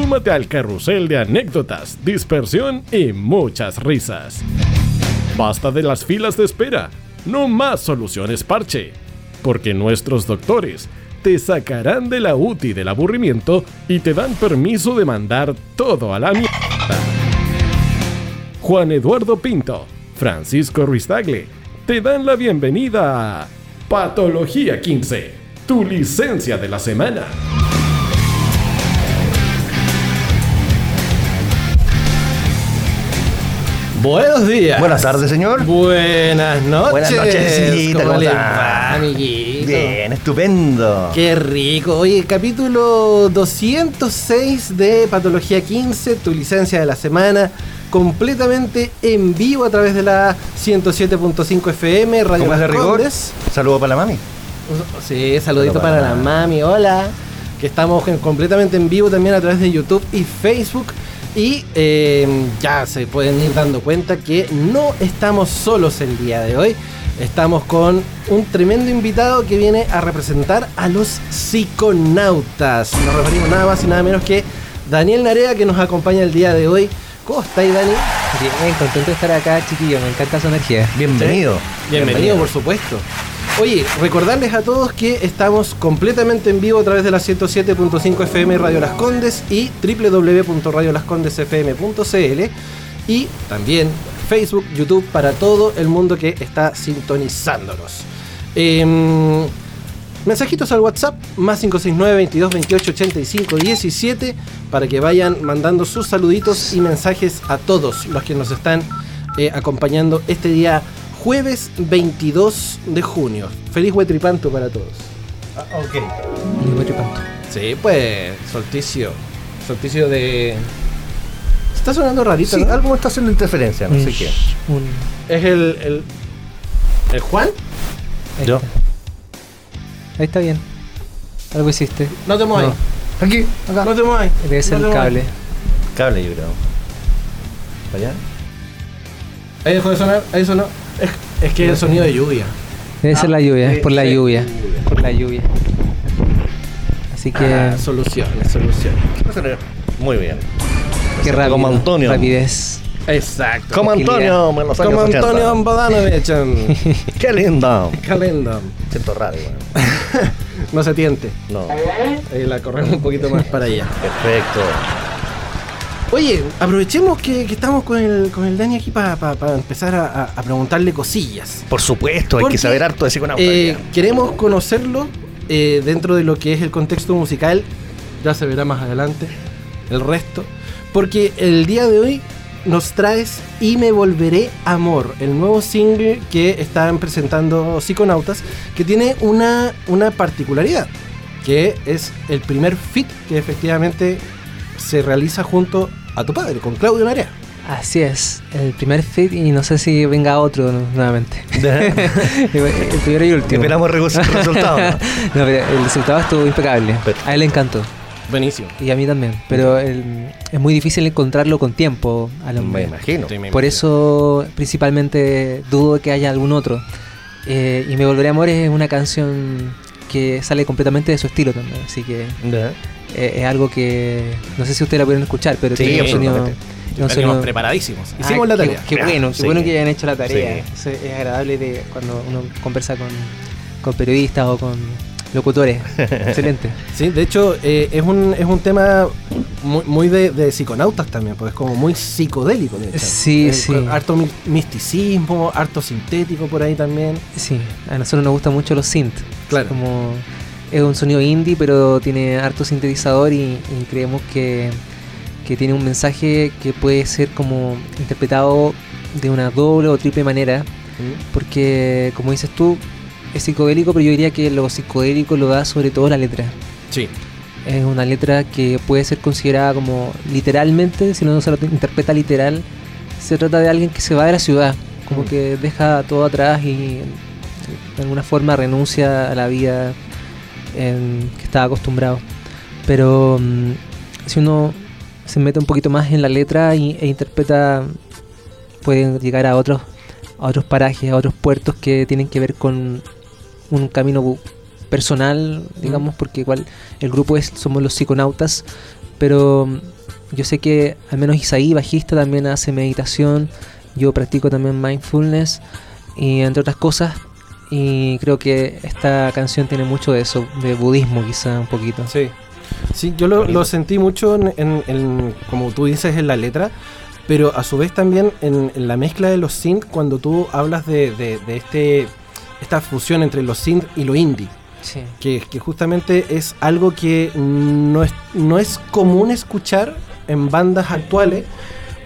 Súmate al carrusel de anécdotas, dispersión y muchas risas. Basta de las filas de espera, no más soluciones parche, porque nuestros doctores te sacarán de la UTI del aburrimiento y te dan permiso de mandar todo a la mierda. Juan Eduardo Pinto, Francisco Ruiz-Tagle, te dan la bienvenida a Patología 15, tu licencia de la semana. Buenos días. Buenas tardes, señor. Buenas noches. Buenas noches, ¿Cómo ¿cómo le va, amiguito? Bien, estupendo. Qué rico. Oye, capítulo 206 de Patología 15, tu licencia de la semana, completamente en vivo a través de la 107.5 FM, Radio ¿Cómo es de Las rigor? Saludo para la mami. Sí, saludito Saludo para para la la mami, hola. Que estamos en- completamente en vivo también a través de YouTube y Facebook. Y eh, ya se pueden ir dando cuenta que no estamos solos el día de hoy. Estamos con un tremendo invitado que viene a representar a los psiconautas. Nos referimos nada más y nada menos que Daniel Narea que nos acompaña el día de hoy. ¿Cómo estáis, Dani? Bien, contento de estar acá, chiquillo. Me encanta su energía. Bienvenido. Bienvenido, por supuesto. Oye, recordarles a todos que estamos completamente en vivo a través de la 107.5 FM Radio Las Condes y www.radiolascondesfm.cl y también Facebook, YouTube para todo el mundo que está sintonizándonos. Em, mensajitos al WhatsApp más 569 22 28 85 17 para que vayan mandando sus saluditos y mensajes a todos los que nos están eh, acompañando este día jueves 22 de junio. Feliz Huetripanto para todos. ok. Muy buen tripanto. Sí, pues, solsticio. Solsticio de. Está sonando rarito, Sí, ¿no? algo está haciendo interferencia, no sé qué. Un- Es el. el. ¿El Juan? ahí Yo. está. Ahí está bien. Algo hiciste. No te muevas. No. Aquí, acá. No te muevas. Debe ser No el cable. Cable, yo creo. ¿Para allá? Ahí dejó de sonar. Ahí sonó. Es, es que es el sonido de lluvia. Debe ser la lluvia, es por la lluvia. Por la lluvia. Así que. Ah, soluciones, soluciones. Muy bien. qué rápido. como Antonio. Rapidez. Exacto. Como Antonio, los años Como 80. Antonio Bodanovich en Qué lindo. Calendar. Siento raro. No se tiente. No. Ahí la corremos un poquito más para allá. Perfecto. Oye, aprovechemos que, que estamos con el, con el Dani aquí para empezar a, a- preguntarle cosillas. Por supuesto, hay que saber harto de psiconauta. Eh, queremos conocerlo eh, dentro de lo que es el contexto musical. Ya se verá más adelante el resto. Porque el día de hoy nos traes Y me volveré amor, el nuevo single que están presentando Psiconautas, que tiene una, una particularidad, que es el primer fit que efectivamente se realiza junto a tu padre, con Claudio Narea. Así es. El primer fit y no sé si venga otro nu- nuevamente. el primero y último. Esperamos re- resultados. ¿no? No, pero el resultado estuvo impecable. Perfecto. A él le encantó. Buenísimo. Y a mí también. Pero el- es muy difícil encontrarlo con tiempo al Me hombre. imagino. Por eso principalmente dudo que haya algún otro. Eh, y Me Volveré a Amor es una canción que sale completamente de su estilo también. Así que. Eh, es algo que no sé si ustedes la pueden escuchar, pero Sí, tiene un sonido... un sonido- preparadísimos. Ah, Hicimos la qué- tarea. Qué, bueno, qué Sí. bueno que hayan hecho la tarea. Sí. Eso es agradable de cuando uno conversa con, con periodistas o con locutores. Excelente. Sí, de hecho eh, es, un, es un tema muy, muy de, de psiconautas también, porque es como muy psicodélico. de hecho. Sí, Eh, sí. Harto mi- misticismo, harto sintético por ahí también. Sí, a nosotros nos gustan mucho los synth. Claro. Como es un sonido indie, pero tiene harto sintetizador y, y creemos que, que tiene un mensaje que puede ser como interpretado de una doble o triple manera, porque como dices tú, es psicodélico, pero yo diría que lo psicodélico lo da sobre todo la letra. Sí. es una letra que puede ser considerada como literalmente, si no se lo interpreta literal, se trata de alguien que se va de la ciudad, como Mm. que deja todo atrás y de alguna forma renuncia a la vida en que estaba acostumbrado. Pero mm, si uno se mete un poquito más en la letra y- e interpreta, pueden llegar a otros, a otros parajes, a otros puertos que tienen que ver con un camino personal, digamos, porque igual el grupo es somos los psiconautas, pero mm, yo sé que al menos Isaí, bajista, también hace meditación, yo practico también mindfulness y entre otras cosas, y creo que esta canción tiene mucho de eso, de budismo quizá un poquito. Sí. Sí, yo lo, lo sentí mucho en, en- en- como tú dices, en la letra, pero a su vez también en, en la mezcla de los synth, cuando tú hablas de, de- de este esta fusión entre los synth y lo indie, Sí. que, que justamente es algo que no es, no es común escuchar en bandas actuales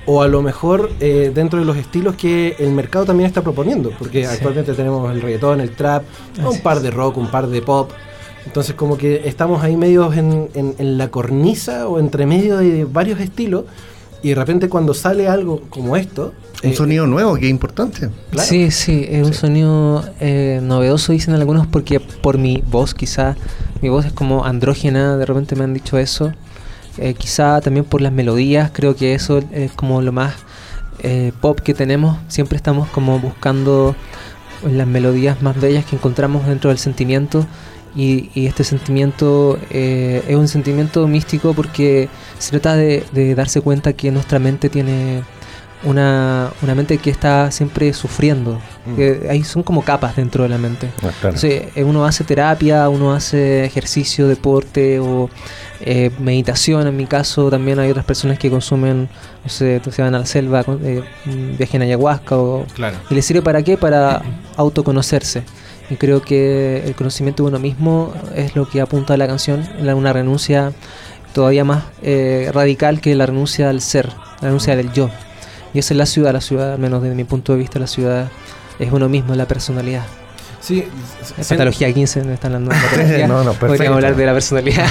o a lo mejor eh, dentro de los estilos que el mercado también está proponiendo, porque Sí. actualmente tenemos el reggaetón, el trap, un par es. de rock, un par de pop. Entonces como que estamos ahí medios en, en- en la cornisa o entre medio de varios estilos y de repente cuando sale algo como esto... Un eh, sonido nuevo que es importante. Claro. Sí, sí, es un sonido eh, novedoso, dicen algunos, porque por mi voz quizá, mi voz es como andrógena, de repente me han dicho eso. Eh, quizá también por las melodías, creo que eso es como lo más eh, pop que tenemos. Siempre estamos como buscando las melodías más bellas que encontramos dentro del sentimiento. Y, este sentimiento eh, es un sentimiento místico porque se trata de darse cuenta que nuestra mente tiene una, una mente que está siempre sufriendo. Mm. Que hay, son como capas dentro de la mente. Ah, claro. Entonces, eh, uno hace terapia, uno hace ejercicio, deporte o eh, meditación. En mi caso, también hay otras personas que consumen, no sé, se van a la selva, eh, mm, viajen a ayahuasca. O, Claro. ¿Y les sirve para qué? Para autoconocerse. Y creo que el conocimiento de uno mismo es lo que apunta a la canción, la- una renuncia todavía más eh, radical que la renuncia al ser, la renuncia del yo. Y esa es la ciudad, la ciudad, al menos desde mi punto de vista, la ciudad es uno mismo, la personalidad. Sí, Es patología 15, donde están hablando de patología. No, no, perfecto. Podríamos hablar de la personalidad.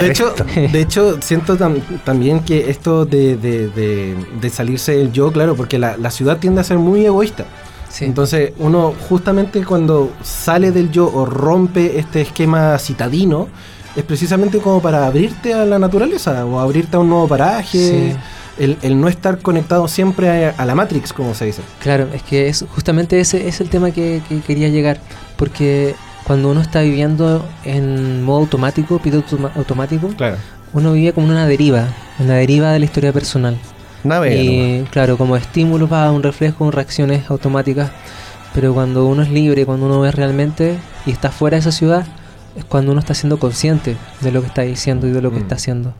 De hecho, de hecho siento tam- también que esto de, de- de- de salirse del yo, claro, porque la, la ciudad tiende a ser muy egoísta. Sí. Entonces, uno justamente cuando sale del yo o rompe este esquema citadino, es precisamente como para abrirte a la naturaleza o abrirte a un nuevo paraje, Sí. El, el no estar conectado siempre a, a la Matrix, como se dice. Claro, es que es justamente ese es el tema que, que quería llegar, porque cuando uno está viviendo en modo automático, piloto automático, Claro. uno vive como en una deriva, en la deriva de la historia personal. Navega nomás. y claro, como estímulos va un reflejo, reacciones automáticas, pero cuando uno es libre, cuando uno es realmente y está fuera de esa ciudad, es cuando uno está siendo consciente de lo que está diciendo y de lo que Mm. está haciendo.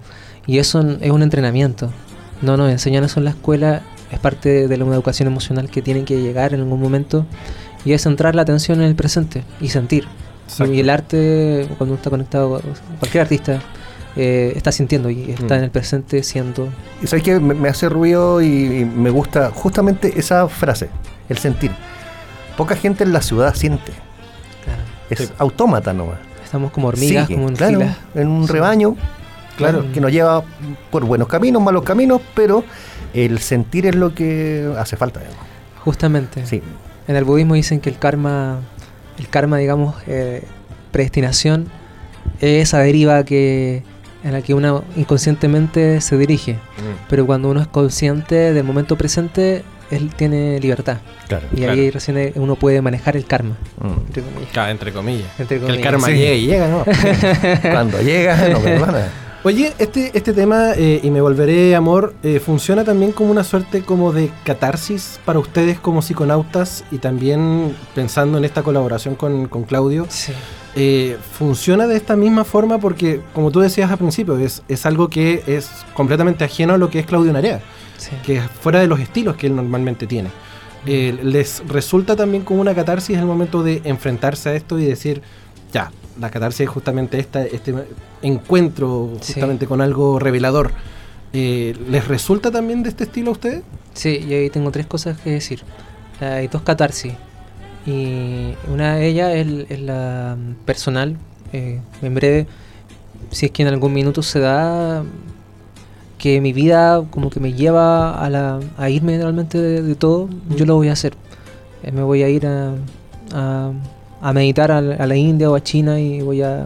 Y eso es un entrenamiento. No nos enseñan eso en la escuela, es parte de la una educación emocional que tienen que llegar en algún momento y es centrar la atención en el presente y sentir. Exacto. Y el arte, cuando uno está conectado, cualquier artista eh, está sintiendo y está Mm. en el presente siendo. Y sabes que me, me hace ruido y, y me gusta justamente esa frase, el sentir. Poca gente en la ciudad siente. Claro, Es Sí. autómata nomás. estamos como hormigas, Sigue, como en claro, fila. en un Sí. rebaño, Claro. claro, que nos lleva por buenos caminos, malos caminos, pero el sentir es lo que hace falta. digamos. Justamente. Sí, En el budismo dicen que el karma, el karma, digamos, eh, predestinación, es esa deriva que en la que uno inconscientemente se dirige. Pero cuando uno es consciente del momento presente, él tiene libertad. claro. Y ahí recién eh, uno puede manejar el karma. Mm. Entre comillas. Claro, entre comillas. Entre Que el karma Sí. llega y llega, ¿no? Cuando llega, no perdona. Oye, este, este tema, eh, y me volveré amor, eh, funciona también como una suerte como de catarsis para ustedes como psiconautas y también pensando en esta colaboración con, con Claudio. Sí. eh, funciona de esta misma forma porque, como tú decías al principio, es, es algo que es completamente ajeno a lo que es Claudio Narea, sí. que es fuera de los estilos que él normalmente tiene. Eh, les resulta también como una catarsis el momento de enfrentarse a esto y decir, ya, la catarsis es justamente esta, este encuentro Sí. justamente con algo revelador. Eh, ¿Les resulta también de este estilo a ustedes? Sí, y ahí tengo tres cosas que decir. Hay dos catarsis. Y una de ellas es, es la personal. eh, en breve, si es que en algún minuto se da que mi vida como que me lleva a, la, a irme realmente de, de todo, yo lo voy a hacer. Eh, me voy a ir a, a, a meditar a, la- a la India o a China y voy a,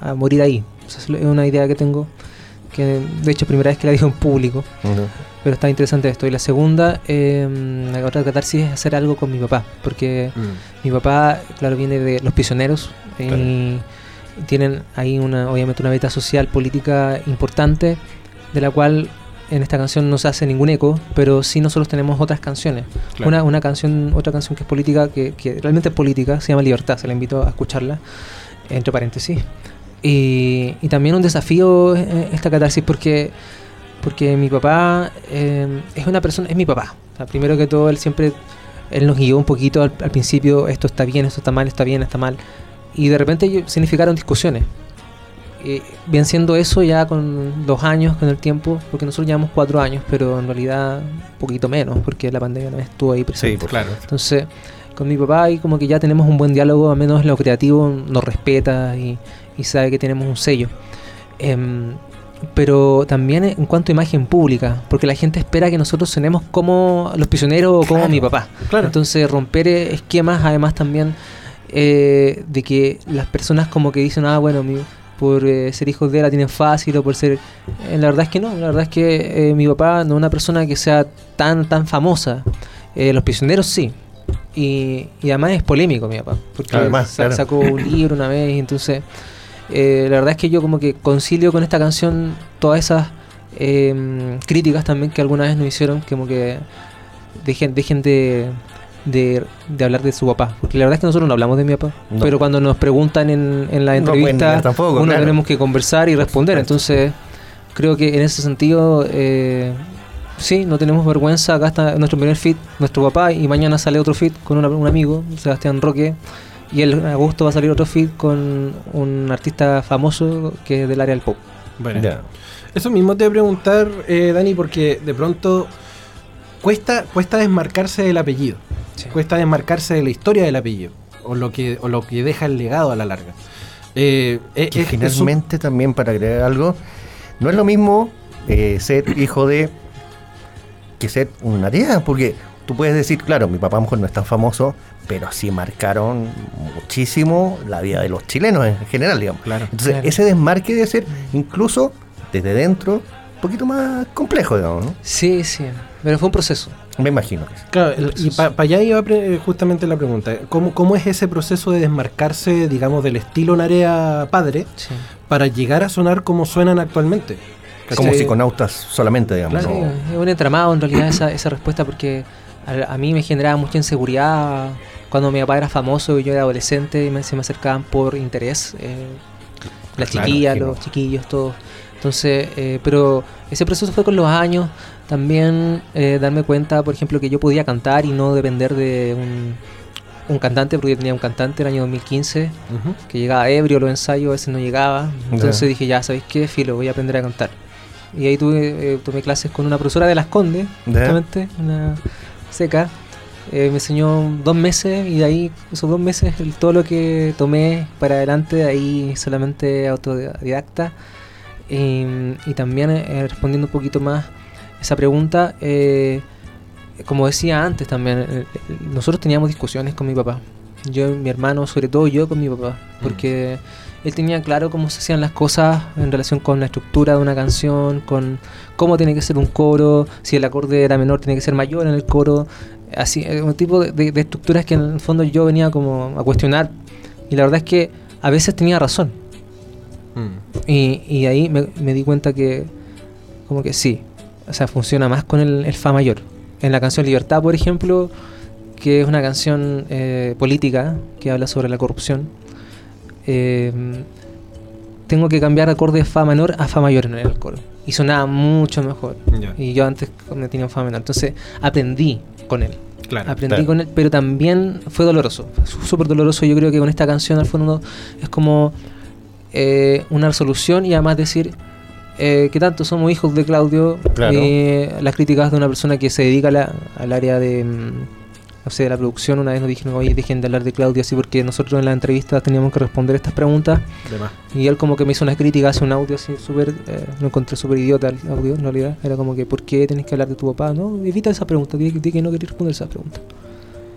a morir ahí. O sea, es una idea que tengo, que de hecho primera vez que la digo en público, pero está interesante esto. Y la segunda, eh, la otra catarsis es hacer algo con mi papá, porque mi papá, claro, viene de los prisioneros y tienen ahí una, obviamente una beta social, política importante, de la cual en esta canción no se hace ningún eco, pero sí nosotros tenemos otras canciones. Claro. Una, una canción, otra canción que es política, que, que realmente es política, se llama Libertad, se la invito a escucharla, entre paréntesis. Y, y también un desafío eh, esta catarsis porque porque mi papá eh, es una persona, es mi papá. O sea, primero que todo, él siempre, él nos guió un poquito al, al principio, esto está bien, esto está mal, está bien, está mal. Y de repente significaron discusiones. Eh, bien siendo eso ya con los años, con el tiempo, porque nosotros llevamos cuatro años, pero en realidad un poquito menos, porque la pandemia no estuvo ahí presente. por Claro. Entonces, con mi papá ahí como que ya tenemos un buen diálogo, al menos en lo creativo nos respeta y, y sabe que tenemos un sello. Em, pero también en cuanto a imagen pública, porque la gente espera que nosotros sonemos como los prisioneros o como mi papá. claro. Entonces, romper eh, esquemas, además también eh, de que las personas como que dicen, ah, bueno, mi- por eh, ser hijos de él la tienen fácil o por ser... eh, la verdad es que no, la verdad es que eh, mi papá no es una persona que sea tan, tan famosa. Los prisioneros sí. Y, y además es polémico mi papá, porque Además, sa- claro. sacó un libro una vez entonces... la verdad es que yo como que concilio con esta canción todas esas eh, críticas también que alguna vez nos hicieron, como que dejen, dejen de, de, de hablar de su papá. Porque la verdad es que nosotros no hablamos de mi papá. No. Pero cuando nos preguntan en, en la No pueden entrevista, tampoco, uno claro. tenemos que conversar y responder. Entonces, creo que en ese sentido, eh, sí, no tenemos vergüenza. Acá está nuestro primer fit, nuestro papá, y mañana sale otro fit con una- un amigo, Sebastián Roque. Y el en agosto va a salir otro fit con un artista famoso que es del área del pop. Bueno. Eso mismo te voy a preguntar, eh, Dani, porque de pronto cuesta, cuesta desmarcarse del apellido. Sí. Cuesta desmarcarse de la historia del apellido. O lo que, o lo que deja el legado a la larga. Eh, eh, que es- es un- finalmente también para agregar algo, no es lo mismo eh, ser hijo de que ser una tía, porque tú puedes decir, claro, mi papá a lo mejor no es tan famoso, pero sí marcaron muchísimo la vida de los chilenos en general, digamos. Claro. Entonces, Claro. ese desmarque debe ser incluso desde dentro poquito más complejo, digamos, ¿no? Sí, sí. Pero fue un proceso. Me imagino que sí. Claro, el- y para allá iba pre- justamente la pregunta. ¿Cómo, ¿Cómo es ese proceso de desmarcarse, digamos, del estilo Narea padre Sí. para llegar a sonar como suenan actualmente? Como ¿Cachai? psiconautas solamente, digamos. ¿no? es un entramado en realidad esa, esa respuesta porque a, a mí me generaba mucha inseguridad cuando mi papá era famoso y yo era adolescente y me, se me acercaban por interés. eh, las Claro, chiquillas, los chiquillos, todos. Entonces, eh, pero ese proceso fue con los años. También eh, darme cuenta, por ejemplo, que yo podía cantar y no depender de un, un cantante, porque yo tenía un cantante el año 2015 Ujú. que llegaba ebrio los ensayos, a veces no llegaba. Entonces dije, ya, ¿sabéis qué? Filo, voy a aprender a cantar. Y ahí tuve, eh, tomé clases con una profesora de Las Condes, justamente, una seca. Eh, me enseñó dos meses y de ahí, esos dos meses, el- todo lo que tomé para adelante, de ahí solamente autodidacta. Eh, y también eh, respondiendo un poquito más esa pregunta, eh, como decía antes también, eh, eh, nosotros teníamos discusiones con mi papá. Yo, mi hermano, sobre todo yo con mi papá, porque él tenía claro cómo se hacían las cosas en relación con la estructura de una canción, con cómo tiene que ser un coro, si el acorde era menor tiene que ser mayor en el coro, así, eh, un tipo de, de- de estructuras que en el fondo yo venía como a cuestionar. Y la verdad es que a veces tenía razón Mm. y, y ahí me, me di cuenta que como que sí, o sea, funciona más con el, el Fa mayor. En la canción Libertad, por ejemplo, que es una canción eh, política que habla sobre la corrupción, eh, tengo que cambiar acorde de Fa menor a Fa mayor en el coro. Y sonaba mucho mejor. Y yo antes me tenía un Fa menor. Entonces aprendí con él. Claro. Aprendí claro. con él, pero también fue doloroso. Súper doloroso. Yo creo que con esta canción, al fondo, es como eh, una resolución y además decir eh, que tanto somos hijos de Claudio. Claro. eh, las críticas de una persona que se dedica a la- al área de, mm, no sé, la producción una vez nos dijeron, oye, dejen de hablar de Claudio así porque nosotros en la entrevista teníamos que responder estas preguntas De y él como que me hizo una crítica hace un audio así súper, eh, lo encontré súper idiota el audio en realidad, era como que ¿por qué tenés que hablar de tu papá? No, evita esa pregunta, di, di que no querés responder esa pregunta.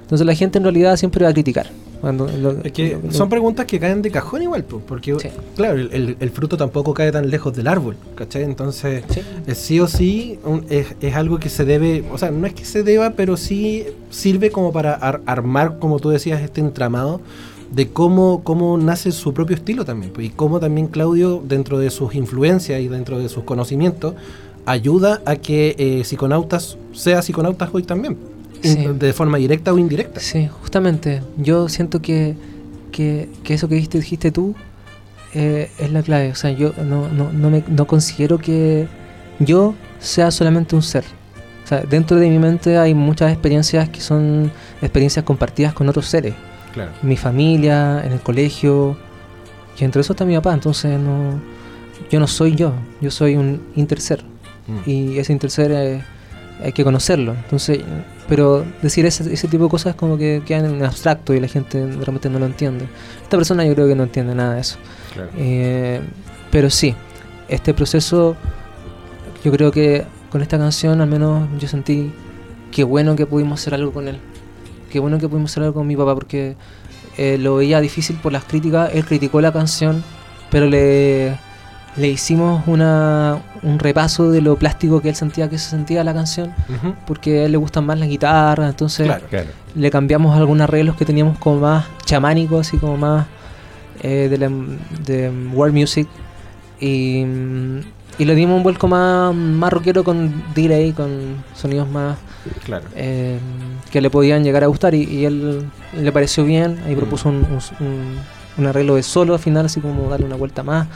Entonces la gente en realidad siempre va a criticar. Cuando lo- Es que lo- son preguntas que caen de cajón igual, pues, porque, Sí. claro, el, el- el fruto tampoco cae tan lejos del árbol, ¿cachai? Entonces, Sí. eh, sí o sí un- es, es algo que se debe, o sea, no es que se deba, pero sí sirve como para ar- armar, como tú decías, este entramado de cómo, cómo nace su propio estilo también, pues, y cómo también Claudio, dentro de sus influencias y dentro de sus conocimientos, ayuda a que eh, Psiconautas sea Psiconautas hoy también, Sí. de forma directa o indirecta. Sí, justamente. Yo siento que, que, que eso que dijiste, dijiste tú eh, es la clave. O sea, yo no, no, no, me, no considero que yo sea solamente un ser. O sea, dentro de mi mente hay muchas experiencias que son experiencias compartidas con otros seres. Claro. Mi familia, en el colegio. Y entre eso está mi papá. Entonces, no, yo no soy yo. Yo soy un interser. Y ese interser eh, hay que conocerlo. Entonces, pero decir ese, ese tipo de cosas como que quedan en abstracto y la gente realmente no lo entiende. Esta persona yo creo que no entiende nada de eso. Claro. Eh, pero sí, este proceso, yo creo que con esta canción al menos yo sentí que bueno que pudimos hacer algo con él. Qué bueno que pudimos hacer algo con mi papá porque eh, lo veía difícil por las críticas. Él criticó la canción, pero le, le hicimos una, un repaso de lo plástico que él sentía que se sentía la canción, porque a él le gustan más las guitarras, entonces Claro. Claro. le cambiamos algunos arreglos que teníamos como más chamánicos, así como más eh, de, la, de world music. Y, mm, y le dimos un vuelco más, más rockero con delay, con sonidos más Claro. eh, que le podían llegar a gustar. Y, y él le pareció bien. Ahí propuso un, un- un- un arreglo de solo al final, así como darle una vuelta más.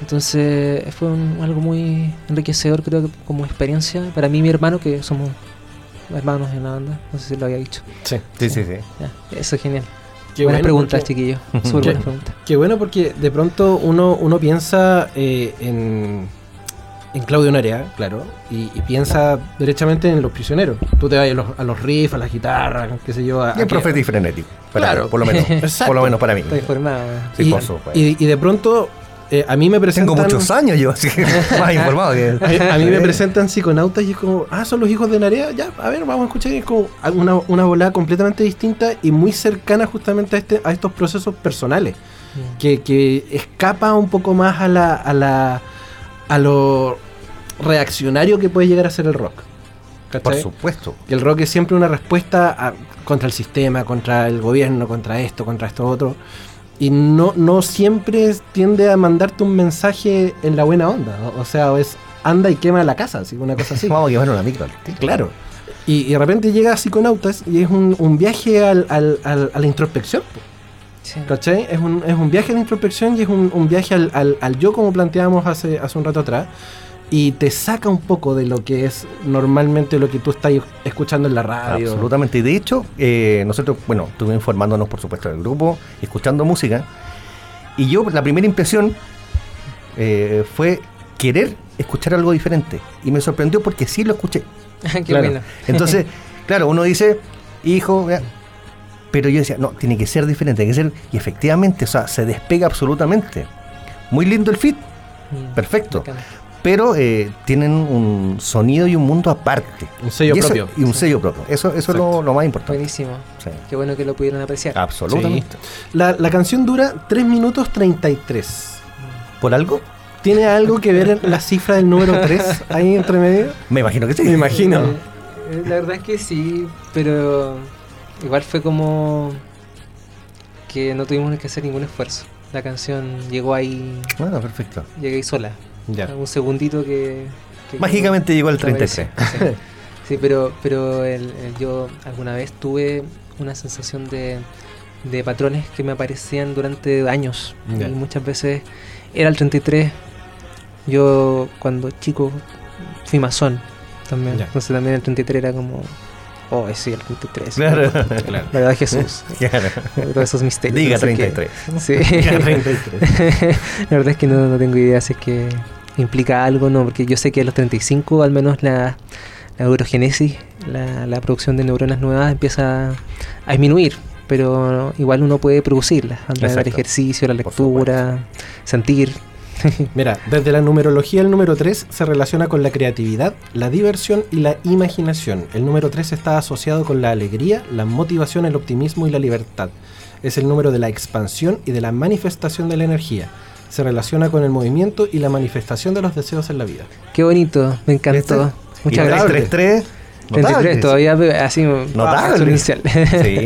Entonces fue un- algo muy enriquecedor, creo que como experiencia. Para mí y mi hermano, que somos hermanos en la banda, no sé si lo había dicho. Sí. Sí, sí, sí. Ya, eso es genial. Qué buenas bueno preguntas, porque- chiquillos. Súper Qué- buenas preguntas. Qué bueno porque de pronto uno, uno piensa eh, en, en Claudio Narea, claro, y, y piensa derechamente en los prisioneros. Tú te vas a los, a los riffs, a las guitarras, qué sé yo. A, Y a profeta y frenético. Para Claro. por lo menos. Por lo menos para mí. Estoy informado. Sí, y, por supuesto. y, y de pronto eh, a mí me presentan... Tengo muchos años yo, así que más informado que. A, a mí me presentan psiconautas y es como, ah, son los hijos de Narea, ya, a ver, vamos a escuchar. Y es como una, una volada completamente distinta y muy cercana justamente a, este, a estos procesos personales. que, que escapa un poco más a la, a la a lo reaccionario que puede llegar a ser el rock. Por supuesto. Que el rock es siempre una respuesta a- contra el sistema, contra el gobierno, contra esto, contra esto otro. Y no, no siempre tiende a mandarte un mensaje en la buena onda. O, o sea, es anda y quema la casa, así, una cosa así. Vamos a quemar una micro. Claro. Y, y de repente llega a Psiconautas y es un, un viaje al- al- al- a la introspección. Sí. ¿Cachai? Es un, es un viaje a la introspección y es un, un viaje al, al- al yo como planteábamos hace, hace un rato atrás. Y te saca un poco de lo que es normalmente lo que tú estás escuchando en la radio. Absolutamente. Y de hecho, eh, nosotros, bueno, estuvimos informándonos, por supuesto, del grupo, escuchando música. Y yo, la primera impresión eh, fue querer escuchar algo diferente. Y me sorprendió porque sí lo escuché. Qué Claro. Entonces, claro, uno dice, hijo, pero yo decía, no, tiene que ser diferente, tiene que ser, y efectivamente, o sea, se despega absolutamente. Muy lindo el fit, Mm, perfecto. Pero eh, tienen un sonido y un mundo aparte. Un sello Y eso- propio. Y un sello propio. Eso, eso es lo, lo más importante. Buenísimo. Sí. Qué bueno que lo pudieron apreciar. Absolutamente. La, la canción dura 3 minutos 33. ¿Por algo? ¿Tiene algo que ver la cifra del número 3 ahí entre medio? Me imagino que sí. Me imagino. Eh, eh, la verdad es que sí, pero igual fue como que no tuvimos que hacer ningún esfuerzo. La canción llegó ahí, Bueno, perfecto. llegué ahí sola. Ya. Un segundito que... que- Mágicamente llegó al que 33. apareció. Sí, Sí, pero, pero el- el- yo alguna vez tuve una sensación de, de patrones que me aparecían durante años. Ya. Y muchas veces era el 33. Yo cuando chico fui masón también. Ya. Entonces también el 33 era como... Oh, sí, el 33. Claro. Claro. La verdad Jesús. Claro. Todos esos misterios. Diga no sé qué. 33. Sí. 33. la verdad es que no, no tengo idea si es que implica algo no, porque yo sé que a los 35 al menos la, neurogénesis, la, la producción de neuronas nuevas empieza a disminuir, pero igual uno puede producirlas a través del ejercicio, la lectura, sentir. Mira, desde la numerología el número 3 se relaciona con la creatividad, la diversión y la imaginación. El número 3 está asociado con la alegría, la motivación, el optimismo y la libertad. Es el número de la expansión y de la manifestación de la energía. Se relaciona con el movimiento y la manifestación de los deseos en la vida. Qué bonito, me encantó. ¿Viste? Muchas Y gracias. 33, 33, notable. todavía así Notable. Sí.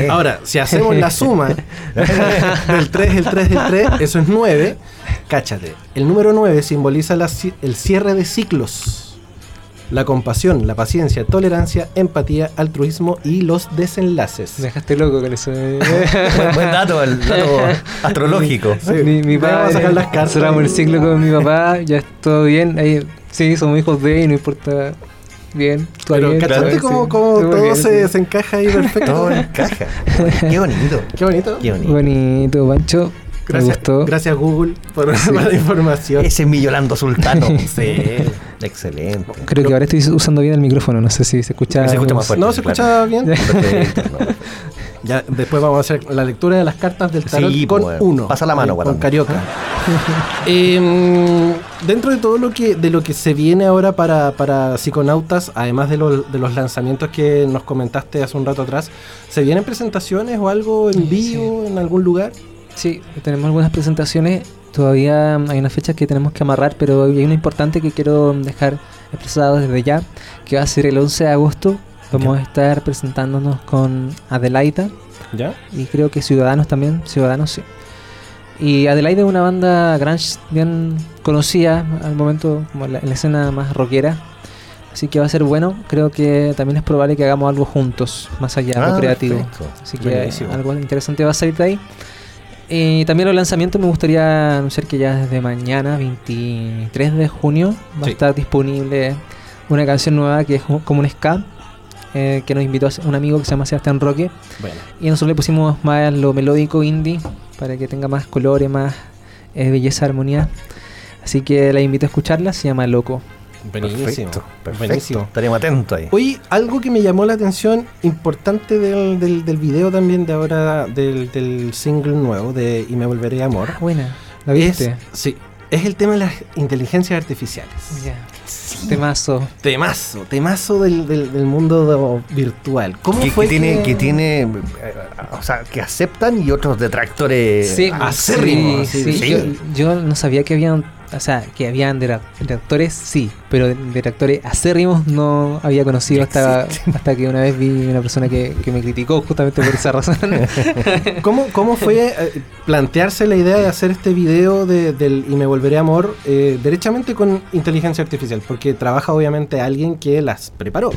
Ahora, si hacemos la suma del 3, el 3, el 3, eso es 9. Cáchate. El número 9 simboliza la el cierre de ciclos. La compasión, la paciencia, tolerancia, empatía, altruismo y los desenlaces. Me dejaste loco con eso. eh. buen, dato, el dato astrológico. Sí. mi, mi Ya vamos a padre, sacar las cartas. cerramos el ciclo con mi papá, ya es todo bien. Ahí, sí, somos hijos de y no importa. Bien, Pero bien. ¿cachaste cómo, cómo todo bien, se, sí. se encaja ahí perfecto? Todo encaja. Qué bonito. Qué bonito. Qué bonito. Bonito, Pancho. Gracias, gustó. gracias Google por, por la información. Ese es mi Yolando Sultano. Sí. Excelente. Creo que ahora estoy usando bien el micrófono, no sé si se escucha. Se escucha más fuerte. ¿No se claro. escucha bien? Perfecto, no. Ya, después vamos a hacer la lectura de las cartas del tarot Sí, con pues, uno. pasa la mano, con guatón. Carioca. Em, dentro de todo lo que de lo que se viene ahora para, para psiconautas, además de, los- de los lanzamientos que nos comentaste hace un rato atrás, ¿se vienen presentaciones o algo en Sí. vivo en algún lugar? Sí, tenemos algunas presentaciones. Todavía hay unas fechas que tenemos que amarrar, pero hay una importante que quiero dejar expresado desde ya, que va a ser el 11 de agosto. Vamos a estar presentándonos con Adelaida ¿Ya? y creo que Ciudadanos también, Ciudadanos sí. Y Adelaida es una banda grunge bien conocida al momento como en la, en la escena más rockera. Así que va a ser bueno. Creo que también es probable que hagamos algo juntos, más allá de Ah, lo creativo. perfecto. Así que Buenísimo. algo interesante va a salir de ahí. Y también los lanzamientos me gustaría anunciar que ya desde mañana, 23 de junio, va Sí. a estar disponible una canción nueva que es como un ska, eh, que nos invitó a un amigo que se llama Sebastián Roque. Bueno. Y nosotros le pusimos más lo melódico indie para que tenga más colores, más eh, belleza, armonía. Así que la invito a escucharla, se llama Loco. Buenísimo. Perfecto. Perfecto. Buenísimo. Estaremos atentos ahí. Oye, algo que me llamó la atención importante del, del, del video también de ahora, del, del single nuevo de Y me volveré amor. Ah, buena. ¿La es, viste? sí, es el tema de las inteligencias artificiales. Ya. Temazo. Temazo, temazo del, del, del mundo virtual. ¿Cómo que, fue que tiene, que tiene, eh, o sea, que aceptan y otros detractores Sí, acérrimos, sí, sí, sí. sí. Yo, yo no sabía que habían, o sea, que habían detractores, sí, pero de- detractores acérrimos no había conocido hasta, hasta que una vez vi una persona que, que me criticó justamente por esa razón. ¿Cómo, cómo fue eh, plantearse la idea de hacer este video de, del Y me volveré amor eh, derechamente con inteligencia artificial? Porque trabaja obviamente alguien que las preparó,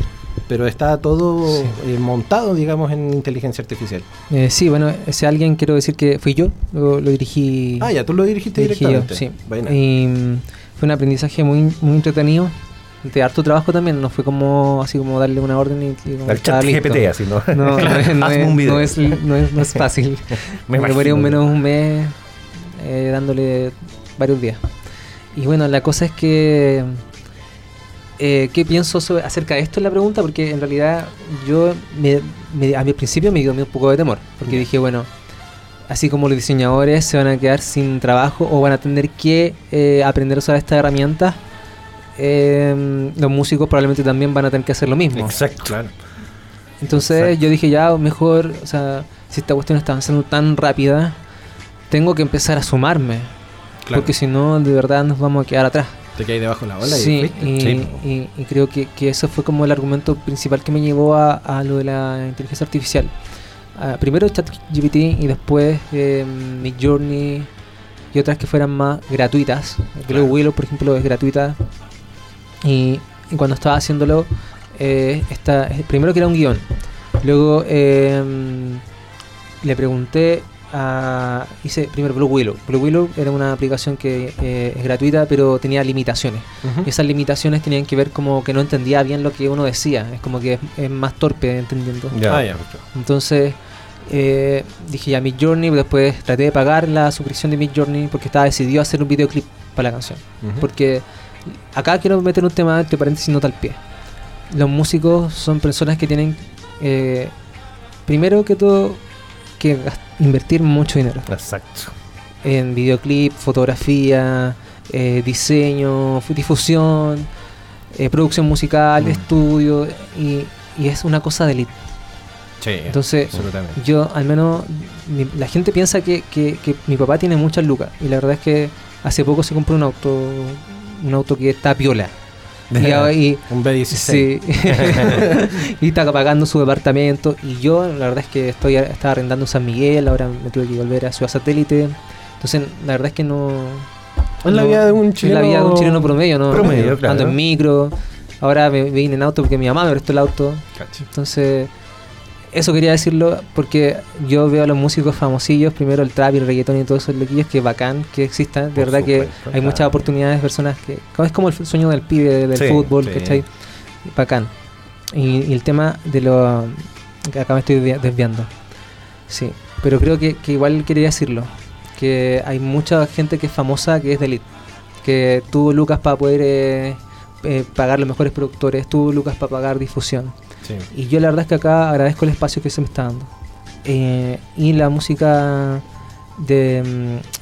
pero está todo Sí. eh, montado, digamos, en inteligencia artificial. Eh, sí, bueno, ese alguien quiero decir que fui yo, lo, lo dirigí. Ah, ya, tú lo dirigiste dirigí yo, directamente. sí. Buena. Y mm, fue un aprendizaje muy, muy entretenido. De harto trabajo también, no fue como así como darle una orden y, y como estaba chat listo. GPT, así, ¿no? No, no, es- no Hazme es, un video. no es- no es- no es fácil. Me Me demoré un menos un mes eh, dándole varios días. Y bueno, la cosa es que... Eh, ¿Qué pienso sobre- acerca de esto? Es la pregunta, porque en realidad yo me, me- a mi principio me dio un poco de temor, porque dije, bueno, así como los diseñadores se van a quedar sin trabajo o van a tener que eh, aprender a usar estas herramientas, eh, los músicos probablemente también van a tener que hacer lo mismo. Exacto. Claro. Entonces Exacto. yo dije, ya, mejor, o sea, si esta cuestión está avanzando tan rápida, tengo que empezar a sumarme. Claro. Porque si no, de verdad nos vamos a quedar atrás. Te caí debajo de la ola y sí, y, Sí. y- y creo que, que eso fue como el argumento principal que me llevó a, a lo de la inteligencia artificial. Ah, primero ChatGPT y después eh, Midjourney y otras que fueran más gratuitas. Creo que Willow, por ejemplo, es gratuita. Y, cuando estaba haciéndolo, eh, esta, eh, primero que era un guion. Luego eh, le pregunté a. Hice primero Blue Willow. Blue Willow era una aplicación que eh, es gratuita, pero tenía limitaciones. Y esas limitaciones tenían que ver como que no entendía bien lo que uno decía. Es como que es, es más torpe entendiendo. Ya. Ah, ya. Entonces eh, dije ya Mid Journey, después traté de pagar la suscripción de Mid Journey porque estaba decidido a hacer un videoclip para la canción. Porque acá quiero meter un tema entre paréntesis nota al pie. los músicos son personas que tienen, eh, primero que todo, que gas- invertir mucho dinero Exacto. en videoclip, fotografía, eh, diseño, fu- difusión, eh, producción musical, Mm. estudio, y, y es una cosa de elite. Sí, Entonces, yo al menos, mi- la gente piensa que, que- que mi papá tiene muchas lucas, y la verdad es que hace poco se compró un auto, un auto que está piola. Y, Un B16. Sí. y está pagando su departamento. Y yo, la verdad es que estoy estaba arrendando en San Miguel, ahora me tuve que volver a Ciudad Satélite. Entonces, la verdad es que no. Es la vida de un es chileno. la vida de un chileno promedio, ¿no? Promedio, Ando claro. en micro. Ahora me vine en auto porque mi mamá me prestó el auto. Entonces, eso quería decirlo porque yo veo a los músicos famosillos, primero el trap y el reggaetón y todos esos loquillos, que bacán que existan. De Por verdad que hay muchas oportunidades, personas que. Es como el sueño del pibe del Sí, fútbol, sí. ¿cachai? Bacán. Y, y el tema de lo. que acá me estoy desvi- desviando. Sí, pero creo que, que igual quería decirlo. Que hay mucha gente que es famosa que es de elite. Que tuvo lucas para poder eh, eh, pagar los mejores productores, tuvo lucas para pagar difusión. Sí. Y yo la verdad es que acá agradezco el espacio que se me está dando. Eh, y la música de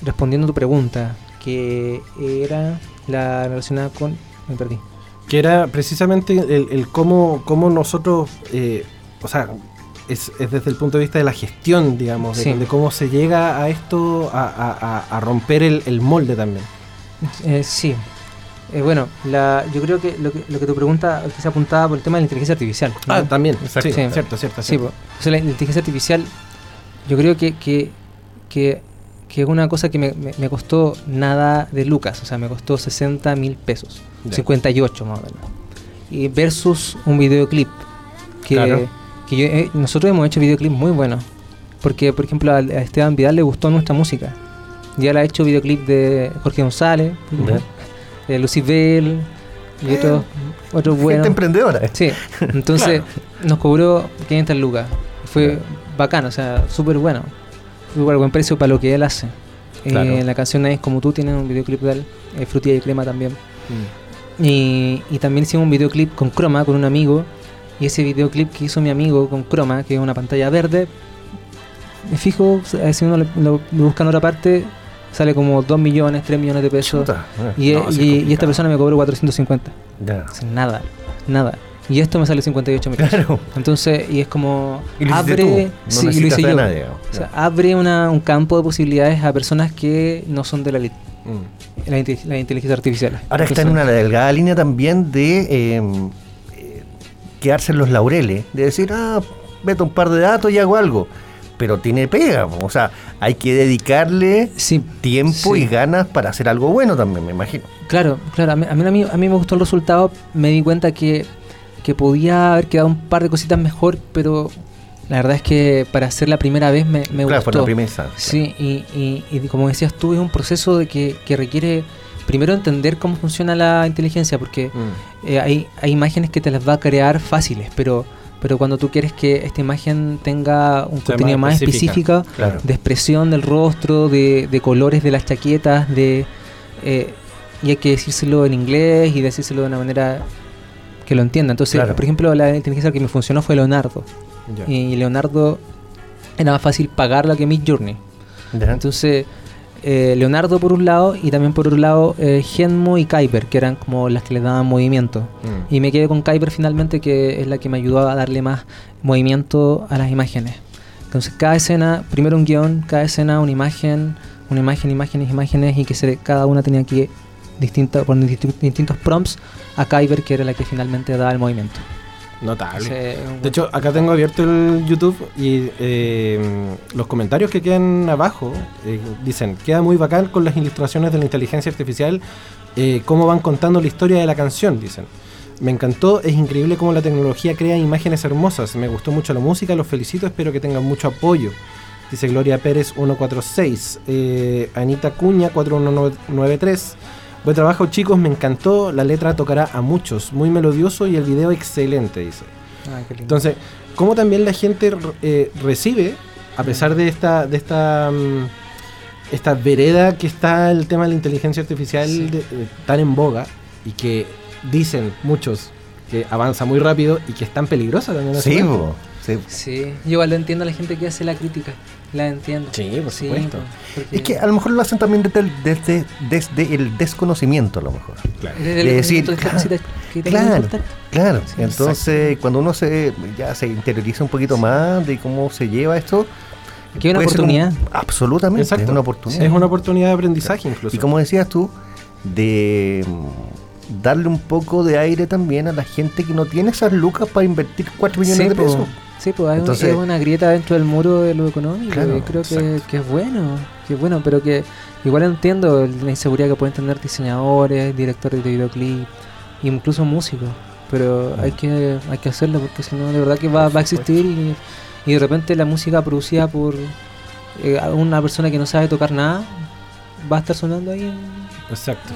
mm, respondiendo a tu pregunta, que era la relacionada con... Me perdí. Que era precisamente el, el cómo, cómo nosotros, eh, o sea, es, es desde el punto de vista de la gestión, digamos, de, Sí. de cómo se llega a esto, a, a- a- a romper el, el molde también. Eh, sí. Eh, bueno, la, yo creo que lo, que lo que tu pregunta se apuntaba por el tema de la inteligencia artificial. ¿no? Ah, también. Exacto. Sí, Sí. cierto, cierto. Sí, cierto. po. O sea, la, inteligencia artificial, yo creo que, que, que, que es una cosa que me, me- me costó nada de lucas, o sea, me costó 60 mil pesos, Ya. 58 más o menos. Y versus un videoclip, que, Claro. que yo- eh, nosotros hemos hecho videoclips muy buenos, porque por ejemplo a, a Esteban Vidal le gustó nuestra música. Ya le ha hecho videoclip de Jorge González. De Lucibel y otros otros buenos. Gente emprendedora. eh. Sí, entonces nos cobró 500 lucas. Fue Claro. bacano, o sea, súper bueno. Súper buen precio para lo que él hace. Eh, la canción es como tú, tiene un videoclip de él, eh, Frutilla y Crema también. Y, y también hicimos un videoclip con Chroma, con un amigo. Y ese videoclip que hizo mi amigo con Chroma, que es una pantalla verde, me fijo, eh, si uno lo, lo- lo busca en otra parte, sale como 2 millones, 3 millones de pesos. Chuta, eh. Y, No, sí es y- y esta persona me cobró 450. Ya. O sea, nada, nada. Y esto me sale 58 mil. Claro. Entonces, y es como Y lo abre, no sí, lo hice yo. nadie. O sea, abre una- un campo de posibilidades a personas que no son de la, elite, Mm. la, inte- la inteligencia artificial. Ahora está en una delgada línea también de eh, eh, quedarse en los laureles, de decir, ah, meto un par de datos y hago algo. Pero tiene pega, o sea, hay que dedicarle Sí, tiempo sí. y ganas para hacer algo bueno también, me imagino. Claro, claro. A mí, a mí, a mí- me gustó el resultado. Me di cuenta que, que podía haber quedado un par de cositas mejor, pero la verdad es que para hacer la primera vez me, me claro, gustó. fue la primera. Sí, y, y- y como decías tú, es un proceso de que, que requiere primero entender cómo funciona la inteligencia, porque Mm. eh, hay, hay imágenes que te las va a crear fáciles, pero, pero cuando tú quieres que esta imagen tenga un contenido más específico, Claro. de expresión del rostro, de, de colores de las chaquetas, de eh, y hay que decírselo en inglés y decírselo de una manera que lo entienda. Entonces, Claro. por ejemplo, la inteligencia que me funcionó fue Leonardo. Y Leonardo era más fácil pagarla que Mid Journey. Ya. Entonces, eh, Leonardo por un lado y también por otro lado eh, Genmo y Kuiper, que eran como las que le daban movimiento. Mm. Y me quedé con Kuiper finalmente, que es la que me ayudó a darle más movimiento a las imágenes. Entonces, cada escena, primero un guion, cada escena una imagen, una imagen, imágenes, imágenes, y que se, cada una tenía que distinta, poner disti- distintos prompts a Kuiper, que era la que finalmente daba el movimiento. Notable. Entonces, De hecho, acá tengo abierto el YouTube y eh, los comentarios que quedan abajo eh, dicen, queda muy bacán con las ilustraciones de la inteligencia artificial, eh, cómo van contando la historia de la canción, dicen. Me encantó, es increíble cómo la tecnología crea imágenes hermosas, me gustó mucho la música, los felicito, espero que tengan mucho apoyo. Dice Gloria Pérez 146, eh, Anita Cuña 4193. Buen trabajo chicos, me encantó, la letra tocará a muchos, muy melodioso y el video excelente, dice. ah, qué lindo. Entonces, ¿cómo también la gente eh, recibe, a pesar de esta, de esta, mm, esta vereda que está el tema de la inteligencia artificial Sí. de- de- tan en boga y que dicen muchos que avanza muy rápido y que es tan peligrosa también. sí. Sí, yo igual lo entiendo a la gente que hace la crítica. La entiendo. Sí, por supuesto. po, porque Es que a lo mejor lo hacen también desde, desde, desde el desconocimiento, a lo mejor. desde el de decir, que te Claro, claro. Entonces, cuando uno se ya se interioriza un poquito más de cómo se lleva esto, Que hay una un- oportunidad. absolutamente, Exacto. es una oportunidad. Es una oportunidad de aprendizaje incluso. Y como decías tú, de mm, darle un poco de aire también a la gente que no tiene esas lucas para invertir 4 millones Sí, de po. pesos. Sí, pues hay, un- Entonces- hay una grieta dentro del muro de lo económico. Claro, y creo que, es bueno, que es bueno, pero que igual entiendo la inseguridad que pueden tener diseñadores, directores de videoclip, incluso músicos. Pero hay que hay que hacerlo porque si no, de verdad que va, va a existir y, y de repente la música producida por eh, una persona que no sabe tocar nada va a estar sonando ahí en, Exacto.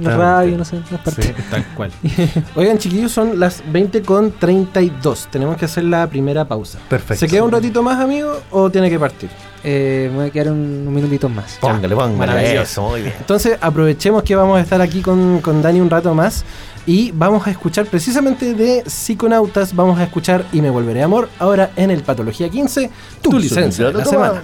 la radio, no sé, en todas partes. Sí. Tal cual. Oigan, chiquillos, son las 20 con 32. Tenemos que hacer la primera pausa. Perfecto. ¿Se queda un ratito más, amigo, o tiene que partir? Eh, me voy a quedar un, un minutito más. Póngale, póngale. Maravilloso. Eso, muy bien. Entonces, aprovechemos que vamos a estar aquí con, con Dani un rato más y vamos a escuchar precisamente de Psiconautas, vamos a escuchar Y me volveré amor, ahora en el Patología 15, tu, licencia de la semana.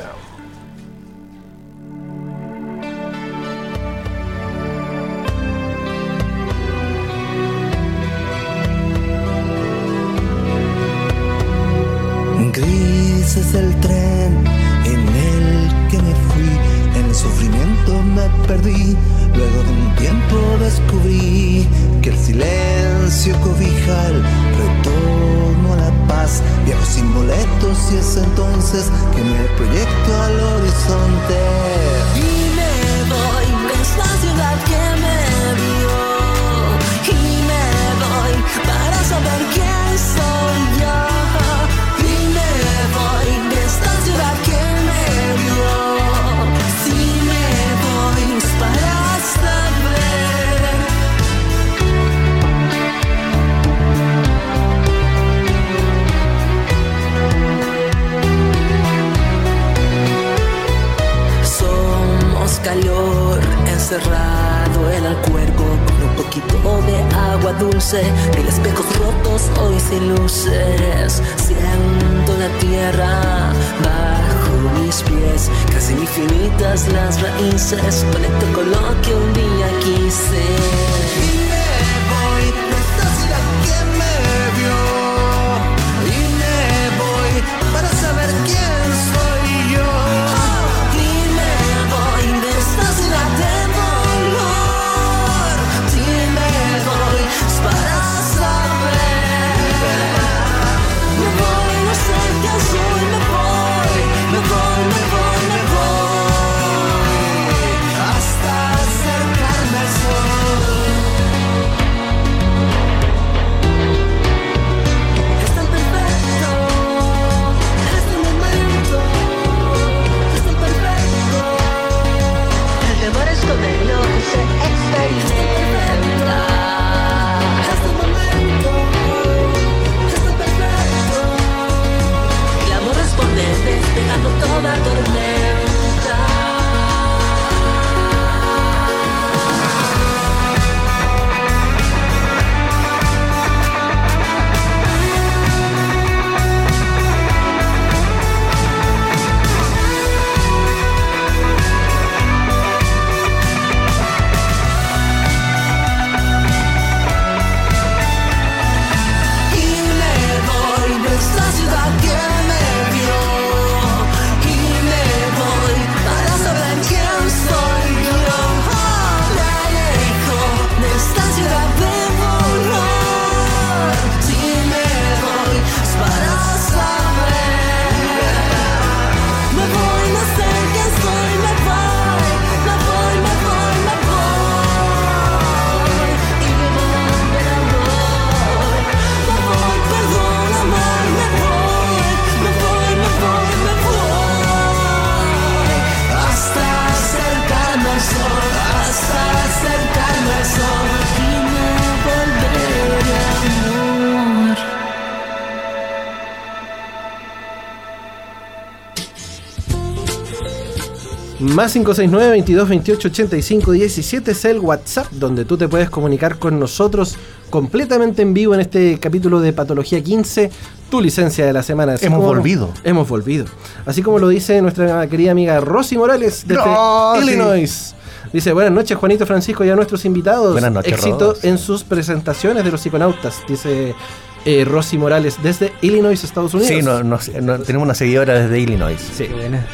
Más 569 22 28 85 17 es el WhatsApp donde tú te puedes comunicar con nosotros completamente en vivo en este capítulo de Patología 15, tu licencia de la semana. Así Hemos como- volvido. Hemos volvido. Así como lo dice nuestra querida amiga Rosy Morales desde. Illinois. Dice, buenas noches Juanito Francisco y a nuestros invitados. Buenas noches, Éxito en sus presentaciones de los psiconautas, dice eh, Rosy Morales desde Illinois, Estados Unidos. Sí, no, no- no- tenemos una seguidora desde Illinois. Sí.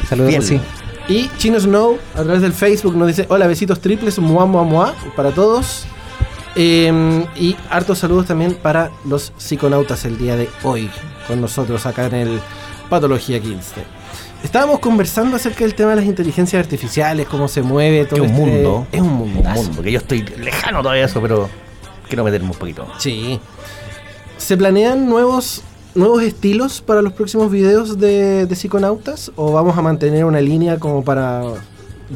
Saludos. Rosy. Y Chino Snow a través del Facebook nos dice, hola, besitos triples, mua, mua, mua, para todos. Eh, y hartos saludos también para los psiconautas el día de hoy, con nosotros acá en el Patología 15. Estábamos conversando acerca del tema de las inteligencias artificiales, cómo se mueve Es todo un este- mundo. Es un Un mundo. mundo. Que yo estoy lejano todavía de eso, pero quiero meterme un poquito. Sí. ¿Se planean nuevos, nuevos estilos para los próximos videos de, de psiconautas? ¿O vamos a mantener una línea como para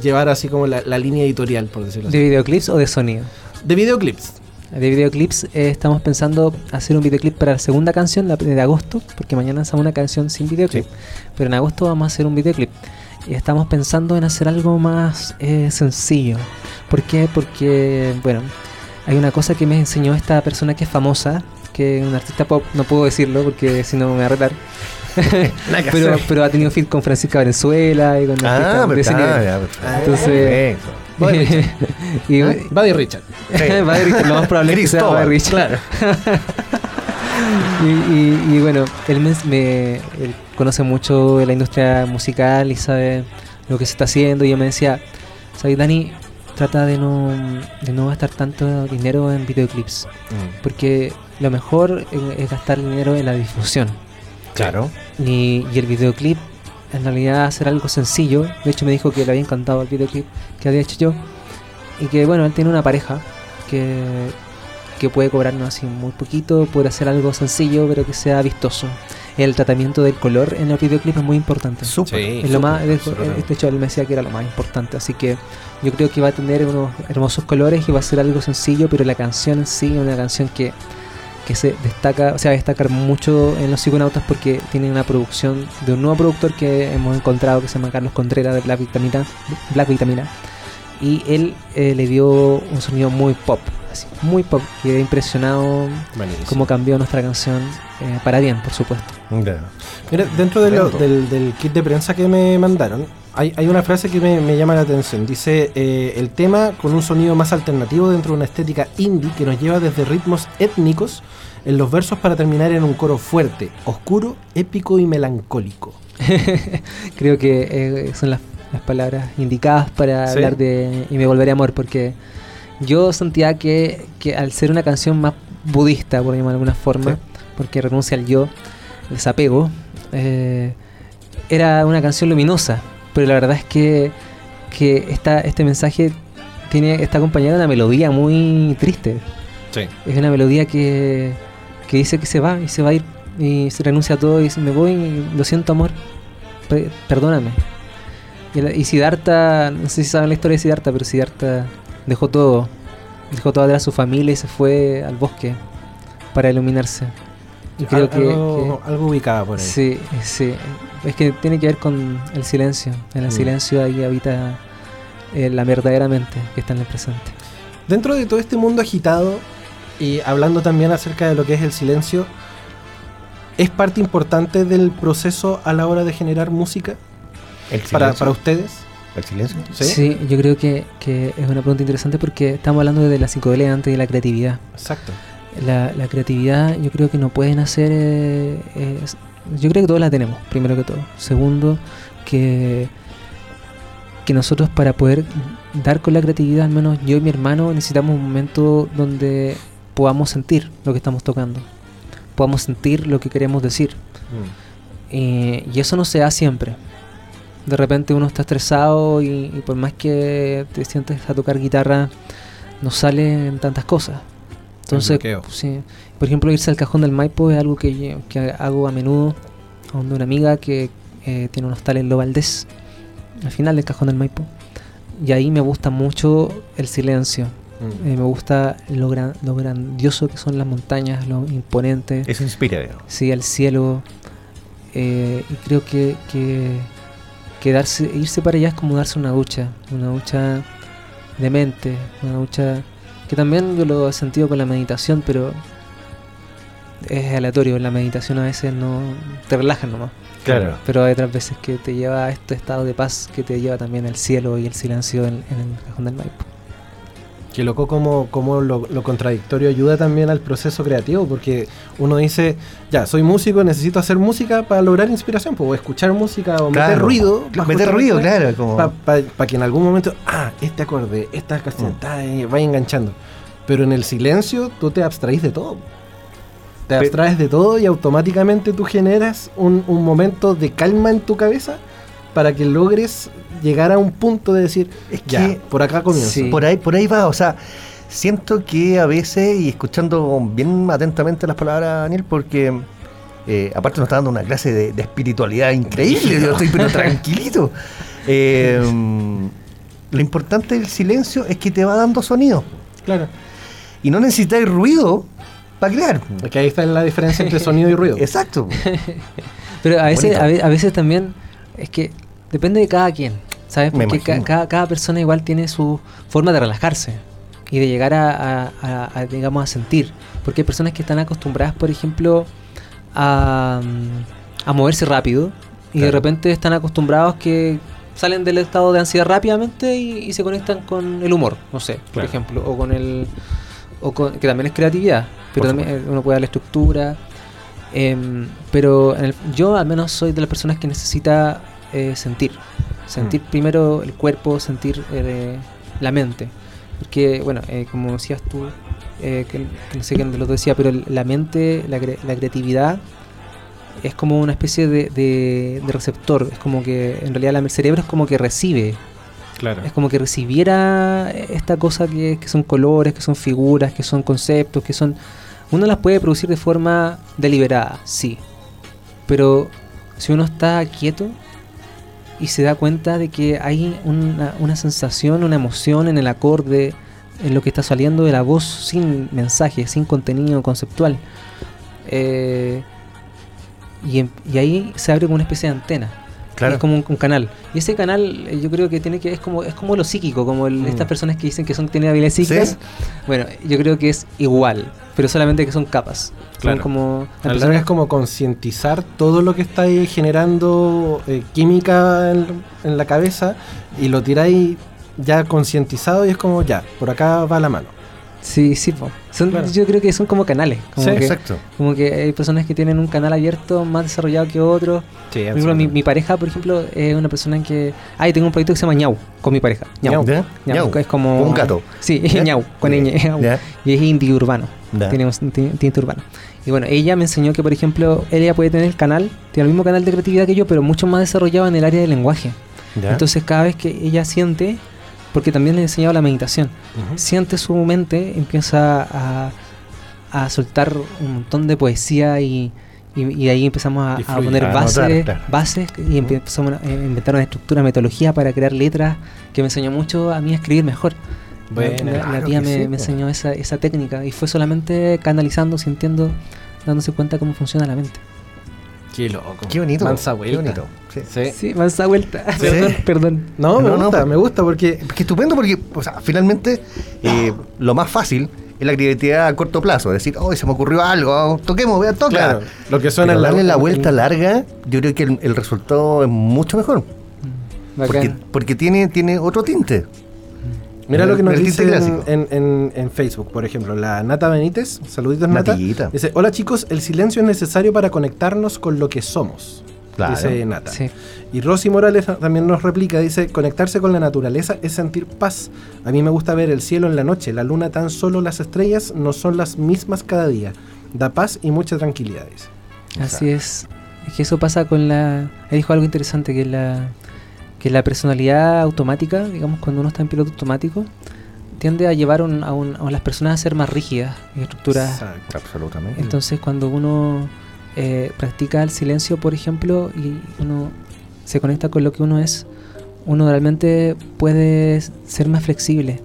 llevar así como la, la línea editorial, por decirlo así? ¿De videoclips o de sonido? De videoclips. De videoclips eh, estamos pensando hacer un videoclip para la segunda canción la de agosto, porque mañana lanzamos una canción sin videoclip, pero en agosto vamos a hacer un videoclip. Y estamos pensando en hacer algo más eh, sencillo. ¿Por qué? Porque, bueno, hay una cosa que me enseñó esta persona que es famosa, que es un artista pop, no puedo decirlo porque si no me va a retar. pero, pero ha tenido feed con Francisca Valenzuela y con Ah, de ese nivel. ya. Entonces, Perfecto. y, Buddy Richard. Buddy Richard, lo más probable es que sea Buddy Richard. y, y- y bueno, él, me, me- él conoce mucho de la industria musical y sabe lo que se está haciendo. Y yo me decía, ¿sabes, Dani? Trata de no, de no gastar tanto dinero en videoclips. Mm, Porque lo mejor eh, es gastar dinero en la difusión. Claro. Y, y el videoclip, en realidad, hacer algo sencillo. De hecho, me dijo que le había encantado el videoclip que había hecho yo. Y que, bueno, él tiene una pareja que, que puede cobrarnos así muy poquito, puede hacer algo sencillo, pero que sea vistoso. El tratamiento del color en el videoclip es muy importante. Súper. Sí. Es lo más, de, de hecho, él me decía que era lo más importante. Así que yo creo que va a tener unos hermosos colores y va a ser algo sencillo, pero la canción en sí es una canción que, que se destaca, o sea, destacar mucho en los psiconautas porque tiene una producción de un nuevo productor que hemos encontrado que se llama Carlos Contreras de Black Vitamina. Black Vitamina y él eh, le dio un sonido muy pop, así, muy pop. Quedé impresionado cómo cambió nuestra canción eh, para bien, por supuesto. Ya. Mira, dentro de lo- Tremendo. del, del kit de prensa que me mandaron, hay, hay una frase que me, me llama la atención. Dice, eh, el tema con un sonido más alternativo dentro de una estética indie que nos lleva desde ritmos étnicos en los versos para terminar en un coro fuerte, oscuro, épico y melancólico. Creo que eh, son las, las palabras indicadas para ¿Sí? hablar de Y me volveré amor, porque yo sentía que, que al ser una canción más budista, por llamarlo de alguna forma, Sí. porque renuncia al yo, el desapego, eh, era una canción luminosa, pero la verdad es que, que esta, este mensaje tiene, está acompañado de una melodía muy triste. Sí. Es una melodía que, que dice que se va y se va a ir y se renuncia a todo y dice, me voy y lo siento amor, pe- perdóname. Y, y Siddhartha, no sé si saben la historia de Siddhartha, pero Siddhartha dejó todo, dejó todo atrás su familia y se fue al bosque para iluminarse. Y creo Al- que, algo, algo ubicada por ahí. sí, sí, es que tiene que ver con el silencio. En el Mm. silencio ahí habita eh, la verdadera mente que está en el presente. Dentro de todo este mundo agitado y hablando también acerca de lo que es el silencio, ¿es parte importante del proceso a la hora de generar música El para, silencio. para ustedes? El silencio. ¿Sí? Sí, yo creo que, que es una pregunta interesante porque estamos hablando de la psicodelia antes de la creatividad. Exacto. La, la creatividad yo creo que no pueden hacer... eh, eh, yo creo que todos la tenemos, primero que todo. Segundo, que, que nosotros para poder dar con la creatividad, al menos yo y mi hermano, necesitamos un momento donde podamos sentir lo que estamos tocando. Podamos sentir lo que queremos decir. Eh, y eso no se da siempre. De repente uno está estresado y, y por más que te sientes a tocar guitarra, no salen tantas cosas. Entonces, sí. por ejemplo, irse al cajón del Maipo es algo que, que hago a menudo. A donde una amiga que eh, tiene un hostal en Lo Valdés, al final del cajón del Maipo. Y ahí me gusta mucho el silencio. Mm. Eh, me gusta lo, gran- lo grandioso que son las montañas, lo imponentes. Eso inspira, digamos. Sí, al cielo. eh, y creo que, que, que darse- irse para allá es como darse una ducha. Una ducha de mente, una ducha que también yo lo he sentido con la meditación, pero es aleatorio. La meditación a veces no te relaja nomás. Claro. Pero hay otras veces que te lleva a este estado de paz que te lleva también al cielo y el silencio en, en el cajón del Maipo. Que loco como, como lo, lo contradictorio ayuda también al proceso creativo, porque uno dice, ya, soy músico, necesito hacer música para lograr inspiración, pues, o escuchar música o meter ruido. Meter ruido, claro, como- Para que en algún momento, ah, este acorde, esta canción, Mm. vaya enganchando. Pero en el silencio tú te abstraís de todo. Te abstraes de todo y automáticamente tú generas un, un momento de calma en tu cabeza para que logres llegar a un punto de decir, Es ya, que- por acá comienzo. Sí. Por ahí, por ahí va, o sea, siento que a veces, y escuchando bien atentamente las palabras de Daniel, porque eh, aparte nos está dando una clase de, de espiritualidad increíble, yo estoy pero tranquilito. Eh, lo importante del silencio es que te va dando sonido. Claro. Y no necesitáis ruido para crear. Porque ahí está la diferencia entre sonido y ruido. Exacto. Pero a veces, a veces también es que depende de cada quien, ¿sabes? Porque ca- cada, cada persona igual tiene su forma de relajarse y de llegar a, a- a- a, digamos, a sentir. Porque hay personas que están acostumbradas, por ejemplo, a, mm, a moverse rápido y de repente están acostumbrados que salen del estado de ansiedad rápidamente y, y se conectan con el humor, no sé, por ejemplo, o con el... O con, que también es creatividad, pero también eh, uno puede darle estructura, Em, pero en el- yo al menos soy de las personas que necesita eh, sentir. Sentir primero el cuerpo, sentir eh, la mente. Porque, bueno, eh, como decías tú, que, que no sé quién dos decía, pero la mente, la, cre- la creatividad es como una especie de, de- de receptor. Es como que en realidad el cerebro es como que recibe Claro. es como que recibiera esta cosa que, que son colores, que son figuras, que son conceptos, que son... Uno las puede producir de forma deliberada, sí. Pero si uno está quieto y se da cuenta de que hay una, una sensación, una emoción en el acorde, en lo que está saliendo de la voz sin mensaje, sin contenido conceptual. eh, y, en- y ahí se abre como una especie de antena. Claro. Es como un, un canal. Y ese canal eh, yo creo que tiene que es como es como lo psíquico, como el- Mm. estas personas que dicen que son tienen habilidades psíquicas. Sí. Bueno, yo creo que es igual, pero solamente que son capas. Claro. Son como La verdad personas- es como concientizar todo lo que está ahí generando eh, química en, en la cabeza y lo tiráis ya concientizado y es como ya, por acá va la mano. Sí, sí, po. Son, Claro. yo creo que son como canales. Como, Sí, que, Exacto. como que hay personas que tienen un canal abierto más desarrollado que otros. Sí, Por ejemplo, mi, mi pareja, por ejemplo, es una persona en que. Ay, tengo un proyecto que se llama ñau con mi pareja. ñau. ¿Ya? Ñau, ¿Ya? Es como. Un gato. Sí, ¿Ya? ñau, con Ya. ñ. ñau. ¿Ya? Y es indie urbano. Tiene un ti- tinte urbano. Y bueno, ella me enseñó que, por ejemplo, ella puede tener el canal, tiene el mismo canal de creatividad que yo, pero mucho más desarrollado en el área del lenguaje. ¿Ya? Entonces, cada vez que ella siente, porque también le he enseñado la meditación, siente su mente, empieza a, a soltar un montón de poesía y, y, y ahí empezamos a, a poner A bases, claro. bases y empezamos a eh, inventar una estructura, metodología para crear letras que me enseñó mucho a mí a escribir mejor. La, tía me, sí, me po. enseñó esa, esa técnica y fue solamente canalizando, sintiendo, dándose cuenta cómo funciona la mente. Qué loco. Qué bonito. Mansa Qué vuelta. bonito. Sí. Sí. Sí, más esa vuelta. Sí. Perdón, perdón. No, me No, gusta, pues- me gusta porque Qué estupendo porque, o sea, finalmente eh, lo más fácil es la creatividad a corto plazo. Decir, oh, se me ocurrió algo, oh, toquemos, vea, toca. claro, lo que suena Pero darle la vuelta larga, yo creo que el, el resultado es mucho mejor. Porque, Bacán. porque tiene, tiene otro tinte. Mira lo que nos dice en, Facebook, por ejemplo, la Nata Benítez, saluditos Nata. Dice, hola chicos, el silencio es necesario para conectarnos con lo que somos. Claro. Dice Nata. Sí. Y Rosy Morales también nos replica, dice, conectarse con la naturaleza es sentir paz. A mí me gusta ver el cielo en la noche, la luna tan solo las estrellas no son las mismas cada día. Da paz y mucha tranquilidad. dice. Así es. Es que eso pasa con la. Él dijo algo interesante, que la, que la personalidad automática, digamos, cuando uno está en piloto automático, tiende a llevar un- a, un- a las personas a ser más rígidas y estructuradas. Exacto. Absolutamente. Entonces, cuando uno eh, practica el silencio, por ejemplo, y uno se conecta con lo que uno es, uno realmente puede ser más flexible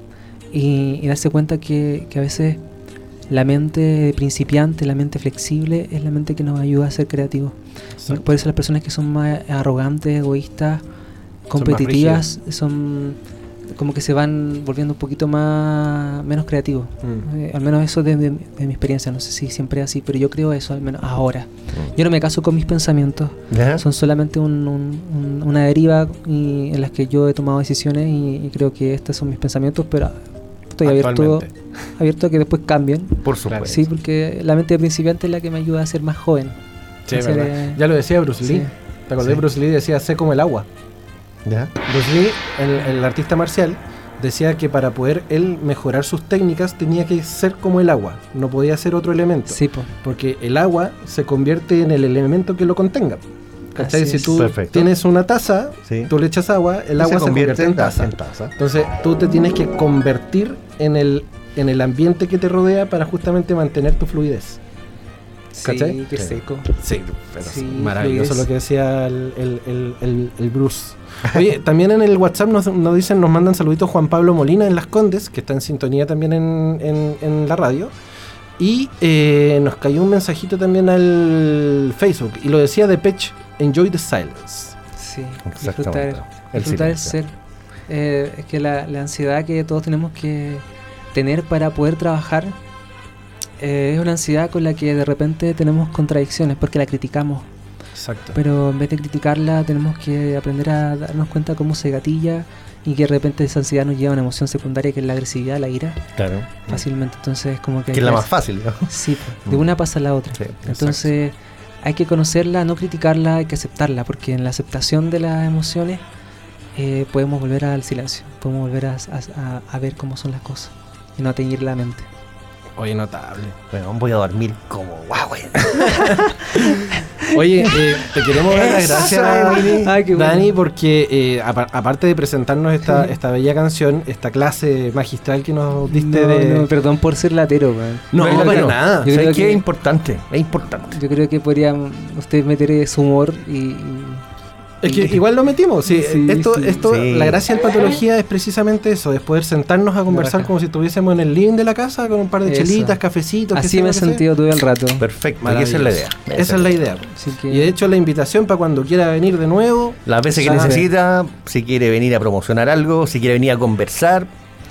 y, y darse cuenta que, que a veces la mente principiante, la mente flexible, es la mente que nos ayuda a ser creativos. Por eso las personas que son más arrogantes, egoístas, competitivas, son, como que se van volviendo un poquito más menos creativos. Mm. Eh, al menos eso de, de- de mi experiencia, no sé si siempre es así, pero yo creo eso, al menos ahora. Yo no me caso con mis pensamientos, ¿Ya? son solamente un- un- un- una deriva y- en las que yo he tomado decisiones y, y creo que estos son mis pensamientos, pero estoy abierto, abierto a que después cambien. Por supuesto. Sí, porque la mente de principiante es la que me ayuda a ser más joven. Sí, eh, Ya lo decía Bruce Lee. sí. ¿Te acordás? Sí. Bruce Lee decía, sé como el agua. ¿Ya? Bruce Lee, el, el artista marcial, decía que para poder él mejorar sus técnicas tenía que ser como el agua, no podía ser otro elemento. Sí, po. Porque el agua se convierte en el elemento que lo contenga. ¿Cachai? Si tú Perfecto. tienes una taza, Sí. tú le echas agua, el Y agua se convierte, en taza. en taza. Entonces tú te tienes que convertir en el, en el ambiente que te rodea para justamente mantener tu fluidez. ¿Cachai? Sí, qué seco. Sí, pero Sí, maravilloso fluidez. lo que decía el- el- el Bruce. Oye, también en el WhatsApp nos, nos dicen, nos mandan saluditos Juan Pablo Molina en Las Condes, que está en sintonía también en, en- en la radio. Y eh, nos cayó un mensajito también al Facebook. Y lo decía de Pech, Enjoy the Silence. Sí, Exactamente. disfrutar, El disfrutar el ser. Eh, es que la, la ansiedad que todos tenemos que tener para poder trabajar eh, es una ansiedad con la que de repente tenemos contradicciones porque la criticamos. Exacto. Pero en vez de criticarla tenemos que aprender a darnos cuenta cómo se gatilla y que de repente esa ansiedad nos lleva a una emoción secundaria que es la agresividad, la ira, Claro. fácilmente. Entonces como que... Que es la más fácil, ¿no? Sí, de una pasa a la otra. Sí, Entonces hay que conocerla, no criticarla, hay que aceptarla, porque en la aceptación de las emociones eh, podemos volver al silencio, podemos volver a, a- a- ver cómo son las cosas y no a teñir la mente. Oye, notable. Bueno, voy a dormir como guau, güey. Oye, eh, te queremos dar las gracias. Ay, qué bueno. Dani, porque eh, apa- aparte de presentarnos esta, esta bella canción, esta clase magistral que nos diste No, de... no, perdón por ser latero, weón. No, Bueno, para nada. Yo ¿Sabes creo que- Es importante, es importante. Yo creo que podrían ustedes meter su humor y... y- Es que igual lo metimos. Sí, Sí, esto, sí. esto, Sí. la gracia del patología es precisamente eso, es poder sentarnos a conversar como si estuviésemos en el living de la casa con un par de Eso. chelitas, cafecitos. Así me he sentido todo el rato. Perfecto, y esa es la idea. Esa es la idea. Así que, Y de hecho la invitación para cuando quiera venir de nuevo. Las veces que Sabe. necesita, si quiere venir a promocionar algo, si quiere venir a conversar,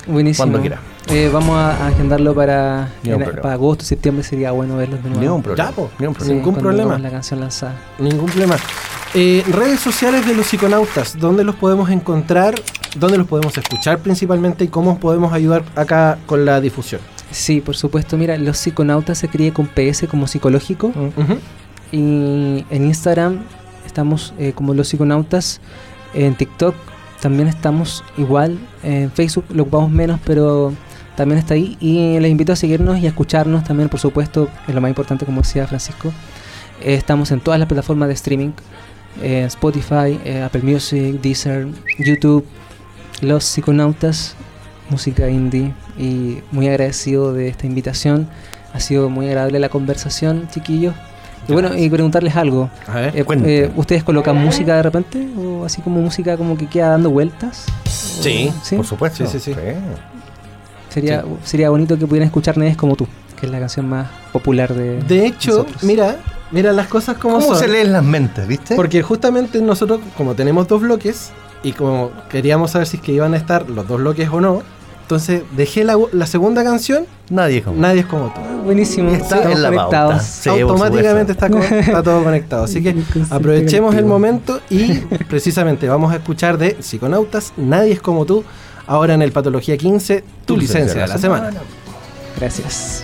buenísimo. cuando quiera. Eh, vamos a agendarlo para, en- agosto, septiembre sería bueno verlos de nuevo. ni un problema. Ya, po. Ni un Sí, problema. ningún problema. tengamos la canción lanzada. Ningún problema. Eh, redes sociales de los psiconautas, ¿dónde los podemos encontrar? ¿Dónde los podemos escuchar principalmente? ¿Y cómo podemos ayudar acá con la difusión? Sí, por supuesto. Mira, los psiconautas se escribe con PS como psicológico. Y en Instagram estamos eh, como los psiconautas. En TikTok también estamos igual. En Facebook lo ocupamos menos, pero también está ahí. Y les invito a seguirnos y a escucharnos también, por supuesto. Es lo más importante, como decía Francisco. Eh, estamos en todas las plataformas de streaming. Eh, Spotify, eh, Apple Music, Deezer, YouTube. Los psiconautas, música indie. Y muy agradecido de esta invitación. Ha sido muy agradable la conversación, chiquillos. Y bueno, y preguntarles algo. A ver. Eh, eh, ¿Ustedes colocan música de repente? ¿O así como música como que queda dando vueltas? ¿O- Sí, ¿Sí? Por supuesto. Sí, sí, sí. Sería, sería bonito que pudieran escuchar Nedes como tú, que es la canción más popular de De hecho, nosotros. mira, mira las cosas como ¿Cómo son. se leen las mentes, viste? Porque justamente nosotros, como tenemos dos bloques, y como queríamos saber si es que iban a estar los dos bloques o no, entonces dejé la, la segunda canción, Nadie es como. Nadie es como tú. Buenísimo, Está en la conectados. Sí, Automáticamente está, co- está todo conectado. Así que aprovechemos el momento y precisamente vamos a escuchar de Psiconautas, Nadie es como tú, ahora en el Patología 15, tu, licencia de la semana. Gracias.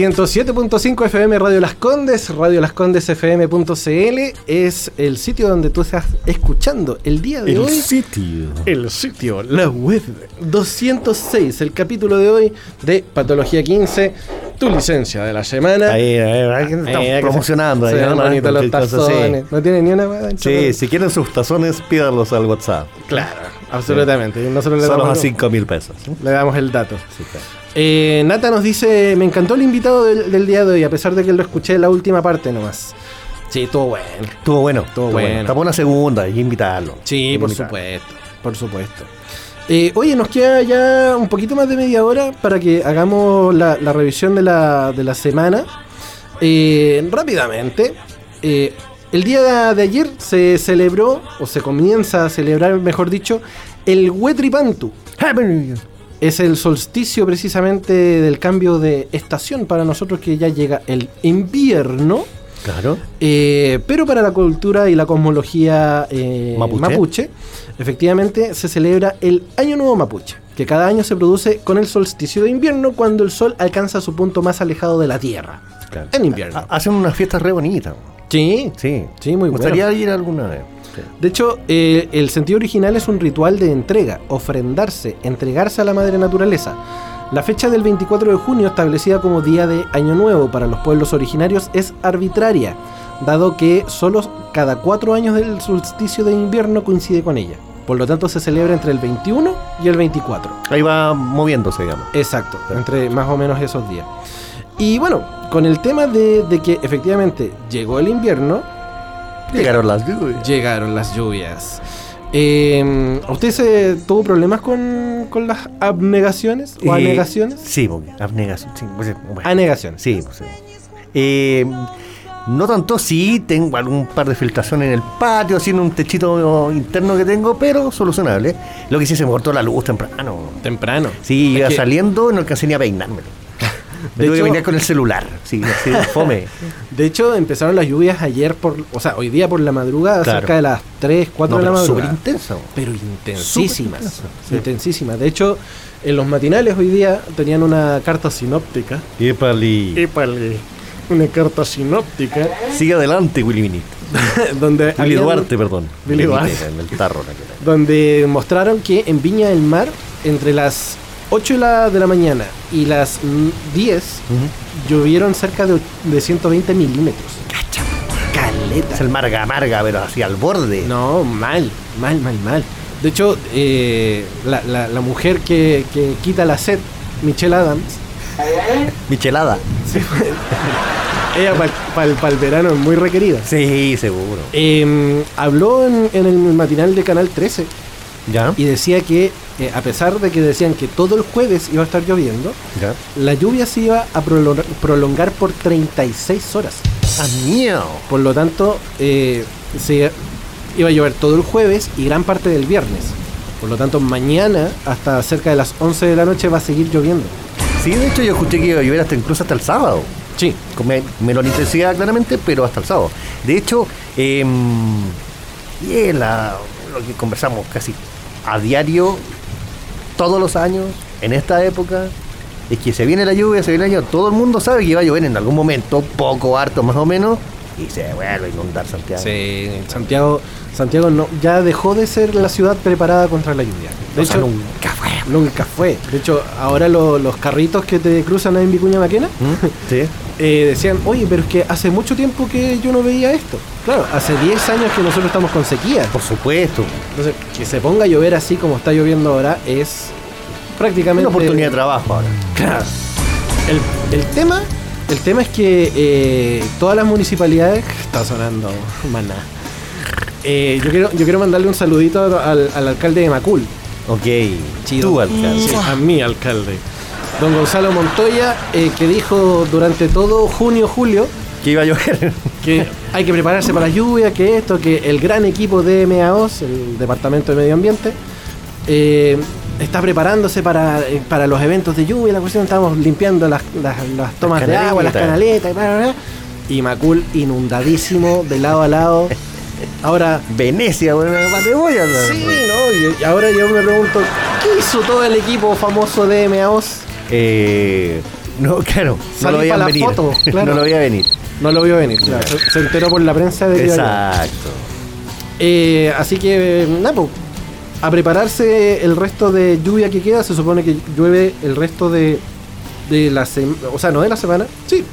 107.5 FM Radio Las Condes, Radio Las Condes FM.cl es el sitio donde tú estás escuchando el día de hoy. sitio. El sitio, la web. 206, el capítulo de hoy de Patología 15, tu licencia de la semana. Ahí, ahí, ahí, estamos Ahí, promocionando. Se ahí, bonitos los tazones. No tiene ni una. Sí, si quieren sus tazones, pídanlos al WhatsApp. Claro, absolutamente. Nosotros le Solo a damos, 5 mil pesos. le damos el dato. Sí, claro. Eh, Nata nos dice, me encantó el invitado del, del día de hoy, a pesar de que lo escuché en la última parte nomás. Sí, estuvo bueno. Estuvo bueno. Estuvo bueno. Está por una segunda y invitarlo. Sí, por invitarlo. supuesto, por supuesto. Eh, oye, nos queda ya un poquito más de media hora para que hagamos la, la revisión de la, de la semana. Eh, rápidamente, eh, el día de ayer se celebró, o se comienza a celebrar, mejor dicho, el Huetripantu. Es el solsticio precisamente del cambio de estación para nosotros que ya llega el invierno. Claro. Eh, pero para la cultura y la cosmología eh, Mapuche. mapuche. efectivamente se celebra el Año Nuevo Mapuche, que cada año se produce con el solsticio de invierno cuando el sol alcanza su punto más alejado de la Tierra. claro. En invierno. Ha- Hacen unas fiestas re bonitas. Sí, Sí. Sí, muy Me gustaría ir alguna vez. Sí. De hecho, eh, el sentido original es un ritual de entrega, ofrendarse, entregarse a la madre naturaleza. La fecha del 24 de junio, establecida como día de Año Nuevo para los pueblos originarios, es arbitraria, dado que solo cada cuatro años del solsticio de invierno coincide con ella. Por lo tanto, se celebra entre el 21 y el 24. Ahí va moviéndose, digamos. Exacto, entre más o menos esos días. Y bueno, con el tema de, de que efectivamente llegó el invierno, Llegaron las lluvias. Llegaron las lluvias. Eh, ¿Usted se tuvo problemas con, con las abnegaciones o Eh, anegaciones? Sí, abnegación. Sí, pues, bueno. Anegaciones. Sí, pues. Eh, no tanto, sí, tengo algún par de filtraciones en el patio, así en un techito interno que tengo, pero solucionable. Lo que sí se me cortó la luz temprano. Temprano. Sí, iba saliendo no alcancé ni a De que hecho- venir con el celular. Sí, así de fome. De hecho, empezaron las lluvias ayer por, o sea, hoy día por la madrugada, Claro. cerca de las 3, 4 No, de la pero madrugada. súper intenso. pero intensísimas. Intenso, sí. Intensísimas. De hecho, en los matinales hoy día tenían una carta sinóptica. Épale. Épale. Una carta sinóptica Sigue adelante, Willy Minito. donde Willy habían- Duarte, perdón. Willy Minito, Duarte. En el tarro. la que era. donde mostraron que en Viña del Mar, entre las 8 de la, de la mañana y las mm, 10, llovieron cerca de, de 120 milímetros. Caleta. Es el marga marga, pero así al borde. No, mal, mal, mal, mal. De hecho, eh, la, la- la mujer que, que quita la sed, Michelle Adams, Michelada. ella para el verano es muy requerida. Sí, seguro. Eh, habló en, en el matinal de Canal 13 ¿Ya? y decía que, eh, a pesar de que decían que todo el jueves iba a estar lloviendo, ¿Ya? La lluvia se iba a prolongar, prolongar por 36 horas. ¡Ah, mío! Por lo tanto, eh, se iba a llover todo el jueves y gran parte del viernes. Por lo tanto, mañana hasta cerca de las 11 de la noche va a seguir lloviendo. Sí, de hecho yo escuché que iba a llover hasta incluso hasta el sábado. Sí, Con me- menor intensidad claramente, pero hasta el sábado. De hecho, eh, y la- lo que conversamos casi a diario, todos los años, en esta época, es que se viene la lluvia, se viene el año, todo el mundo sabe que va a llover en algún momento, poco, harto más o menos, y se vuelve a inundar Santiago. sí, Santiago, Santiago no, ya dejó de ser la ciudad preparada contra la lluvia. De O sea, hecho, nunca fue. nunca fue. De hecho, ahora lo- los carritos que te cruzan ahí en Vicuña Maquena ¿Mm? Sí. eh, decían, oye, pero es que hace mucho tiempo que yo no veía esto. Claro, hace 10 años que nosotros estamos con sequía. Por supuesto. Entonces, que se ponga a llover así como está lloviendo ahora es prácticamente... Una oportunidad de trabajo ahora. Claro. El, el tema, el tema es que eh, todas las municipalidades... Está sonando maná. Eh, yo, quiero, yo quiero mandarle un saludito al, al alcalde de Macul. Ok. Chido. Tú, alcalde. Sí, a mi alcalde. Don Gonzalo Montoya, eh, que dijo durante todo junio, julio, Que iba a llover. que hay que prepararse para la lluvia, que esto, que el gran equipo de MAOS, el Departamento de Medio Ambiente, eh, está preparándose para, eh, para los eventos de lluvia. La cuestión, estamos limpiando las, las- las tomas de agua, las canaletas. y, bla, bla, bla. y Macul inundadísimo de lado a lado. Ahora, Venecia, bueno, te voy a hablar. sí, ¿no? Y ahora yo me pregunto, ¿qué hizo todo el equipo famoso de MAOS? Eh, No, claro, no lo veía pa' la venir. foto, claro. no lo veía venir. No lo vio venir, claro. Se, se enteró por la prensa de a. Exacto. Eh, así que, nada, a prepararse el resto de lluvia que queda. Se supone que llueve el resto de, de la semana. O sea, no de la semana. Sí,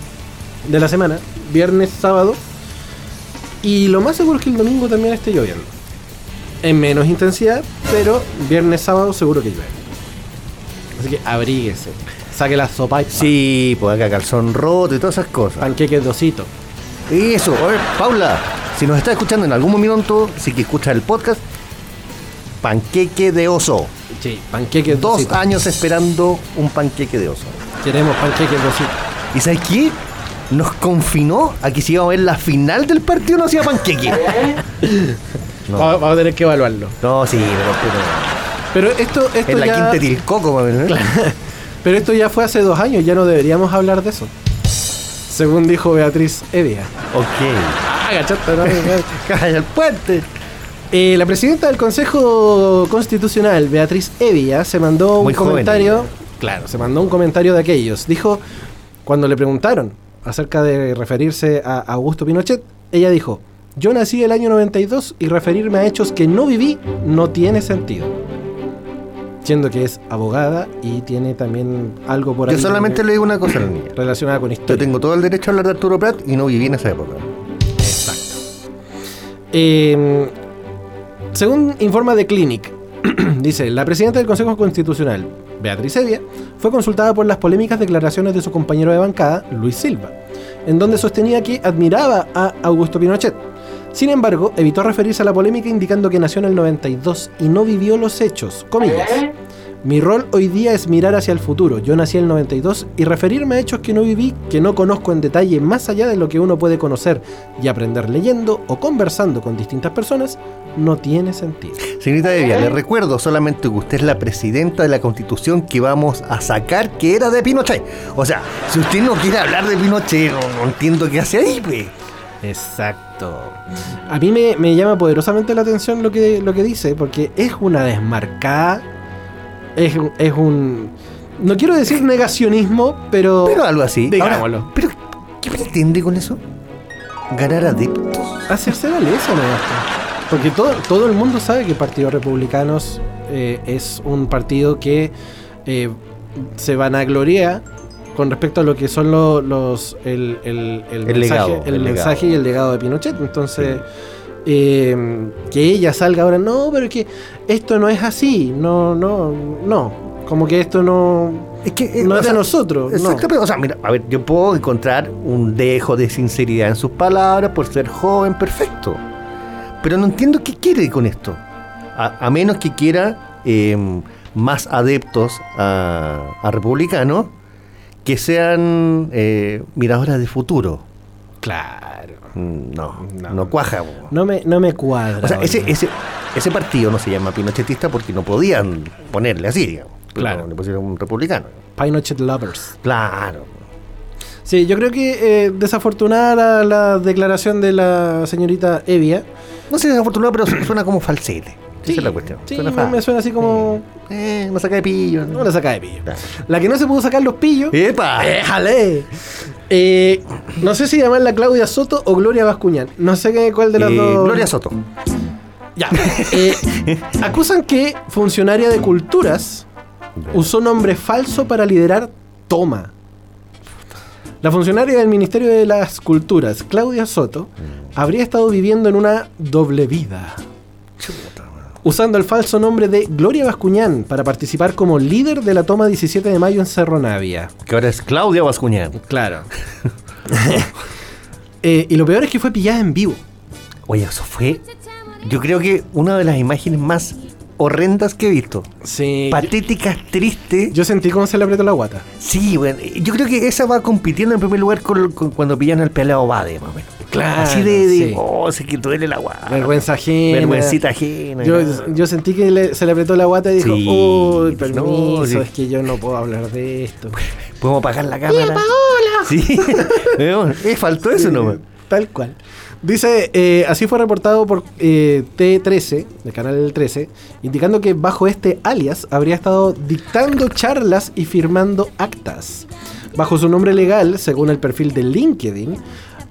de la semana. Viernes, sábado. Y lo más seguro es que el domingo también esté lloviendo. En menos intensidad, pero viernes, sábado seguro que llueve. Así que abríguese. Saque la sopa y Sí, pues acá calzón roto y todas esas cosas. panqueques dosito. Y eso, a ver, Paula, si nos está escuchando en algún momento, si que escucha el podcast, panqueque de oso. Sí, panqueques Dos dosito. años esperando un panqueque de oso. Queremos panqueques dosito. ¿Y sabes qué? Nos confinó a que si iba a ver la final del partido no hacía panqueque. No, Vamos, vamos a tener que evaluarlo. no sí, pero, Pero pero esto en la ya, quinta Tilcoco, más o menos, ¿eh? pero esto ya fue hace dos años, ya no deberíamos hablar de eso. Según dijo Beatriz Evia. Ok. Ah, gachaste, ¿no? El puente. Eh, la presidenta del Consejo Constitucional, Beatriz Evia, se mandó un joven comentario. ella. Claro, se mandó un comentario de aquellos. Dijo, cuando le preguntaron acerca de referirse a Augusto Pinochet, ella dijo: Yo nací el año 92 y referirme a hechos que no viví no tiene sentido. Siendo que es abogada y tiene también algo por ahí Yo solamente le digo una cosa a la niña. relacionada con Yo historia. tengo todo el derecho a hablar de Arturo Prat y no viví en esa época. Exacto. Eh, según informa de Clinic, dice, la presidenta del Consejo Constitucional, Beatriz Evia, fue consultada por las polémicas declaraciones de su compañero de bancada, Luis Silva, en donde sostenía que admiraba a Augusto Pinochet. Sin embargo, evitó referirse a la polémica indicando que nació en el 92 y no vivió los hechos. Comillas. Mi rol hoy día es mirar hacia el futuro. Yo nací en el 92 y referirme a hechos que no viví, que no conozco en detalle más allá de lo que uno puede conocer y aprender leyendo o conversando con distintas personas, no tiene sentido. Señorita Evia, le recuerdo solamente que usted es la presidenta de la constitución que vamos a sacar que era de Pinochet. O sea, si usted no quiere hablar de Pinochet, no, no entiendo qué hace ahí, pues. Exacto. A mí me, me llama poderosamente la atención lo que, lo que dice, porque es una desmarcada, es, un- es un... No quiero decir negacionismo, pero... Pero algo así. Digámoslo. Ahora, pero, ¿qué pretende con eso? ¿Ganar adeptos? hacerse valer eso no Porque todo, todo el mundo sabe que el Partido Republicanos eh, es un partido que eh, se vanagloria con respecto a lo que son lo- los el, el, el El mensaje, legado, el mensaje legado. y el legado de Pinochet. Entonces, eh, que ella salga ahora, no, pero es que esto no es así, no, no, no. Como que esto no, Es que eh, no es de sea, nosotros. No. Exactamente. O sea, mira, a ver, yo puedo encontrar un dejo de sinceridad en sus palabras por ser joven, perfecto. Pero no entiendo qué quiere con esto. A, a menos que quiera eh, más adeptos a, a republicanos que sean eh, miradoras de futuro. Claro. Mm, No, No. no, cuaja. No me, no me cuadra. O sea, ese, ese, ese partido no se llama pinochetista porque no podían ponerle así, digamos. Claro. Le pusieron un republicano. Pinochet Lovers. Claro. Sí, yo creo que eh, desafortunada la, la declaración de la señorita Evia. No sé si es afortunado, pero su- suena como falsete. Esa es la cuestión. Sí, Suena me, suena así como. Eh, me saca de pillo. No la saca de pillo. Claro. La que no se pudo sacar los pillos. ¡Epa! ¡Déjale! Eh, no sé si llamarla Claudia Soto o Gloria Bascuñán. No sé qué, cuál de las Eh, dos. Gloria Soto. Ya. Eh, acusan que funcionaria de culturas usó nombre falso para liderar Toma. La funcionaria del Ministerio de las Culturas, Claudia Soto, habría estado viviendo en una doble vida. Usando el falso nombre de Gloria Bascuñán para participar como líder de la toma 17 de mayo en Cerro Navia. Que ahora es Claudia Bascuñán. Claro. Eh, y lo peor es que fue pillada en vivo. Oye, eso fue. Yo creo que una de las imágenes más horrendas que he visto. Sí. Patéticas, tristes. Yo sentí cómo se le apretó la guata. Sí, bueno, yo creo que esa va compitiendo en primer lugar con, con- cuando pillan al pelado Bade, más o menos. Claro, Así de, de sí. oh, sé que duele la guata. Vergüenza ajena. Vergüencita ajena. Yo, yo sentí que le- se le apretó la guata y dijo, Sí, uy, pues permiso, no, sí. es que yo no puedo hablar de esto. ¿Podemos apagar la cámara? Sí, Weón, eh, faltó eso nomás. Tal cual. Dice, eh, así fue reportado por eh, T13, del canal 13, indicando que bajo este alias habría estado dictando charlas y firmando actas. Bajo su nombre legal, según el perfil de LinkedIn,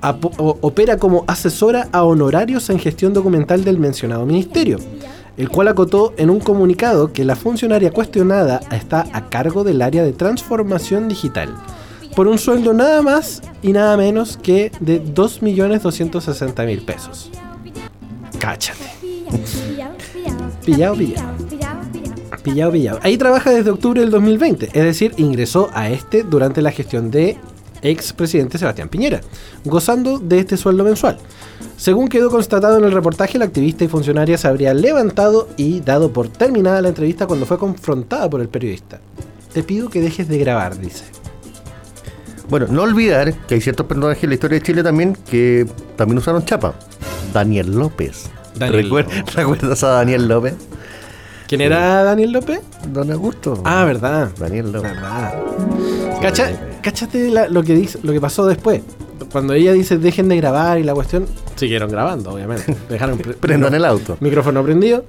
opera como asesora a honorarios en gestión documental del mencionado ministerio, el cual acotó en un comunicado que la funcionaria cuestionada está a cargo del área de transformación digital, por un sueldo nada más y nada menos que de 2.260.000 pesos. Cáchate. Pillado, pillado. Pillado, pillado. Ahí trabaja desde octubre del 2020, es decir, ingresó a este durante la gestión de ex presidente Sebastián Piñera, gozando de este sueldo mensual. Según quedó constatado en el reportaje, la activista y funcionaria se habría levantado y dado por terminada la entrevista cuando fue confrontada por el periodista. Te pido que dejes de grabar, dice. Bueno, no olvidar que hay ciertos personajes en la historia de Chile también que también usaron chapa. Daniel López. Daniel Recuer- López. ¿Recuerdas a Daniel López? ¿Quién era Daniel López? Don Augusto. Ah, verdad. Daniel López. Verdad. Cacha, cáchate la- lo, que dice, lo que pasó después. Cuando ella dice dejen de grabar y la cuestión, siguieron grabando, obviamente. Dejaron pre- Prendan el auto. micrófono prendido.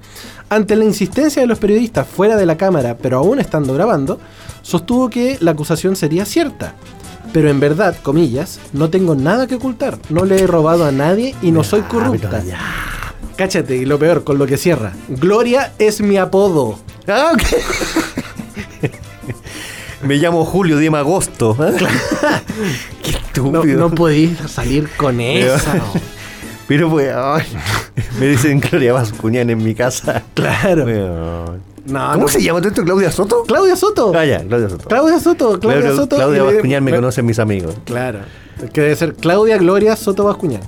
Ante la insistencia de los periodistas fuera de la cámara, pero aún estando grabando, sostuvo que la acusación sería cierta. Pero en verdad, comillas, no tengo nada que ocultar. No le he robado a nadie y no soy corrupta. Cáchate, y lo peor, con lo que cierra. Gloria es mi apodo. Ah, ok. Me llamo Julio Diem Agosto. Qué No, estúpido. no podéis salir con esa. Pero pues, ay, me dicen Gloria Bascuñán en mi casa. Claro. No, ¿Cómo no. se llama todo esto? ¿Claudia Soto? Claudia Soto. Ah, ya, Claudia Soto. Claudia Soto. Claudia Soto. Claudia Bascuñán me conocen mis amigos. Claro. Que debe ser Claudia Gloria Soto Bascuñán.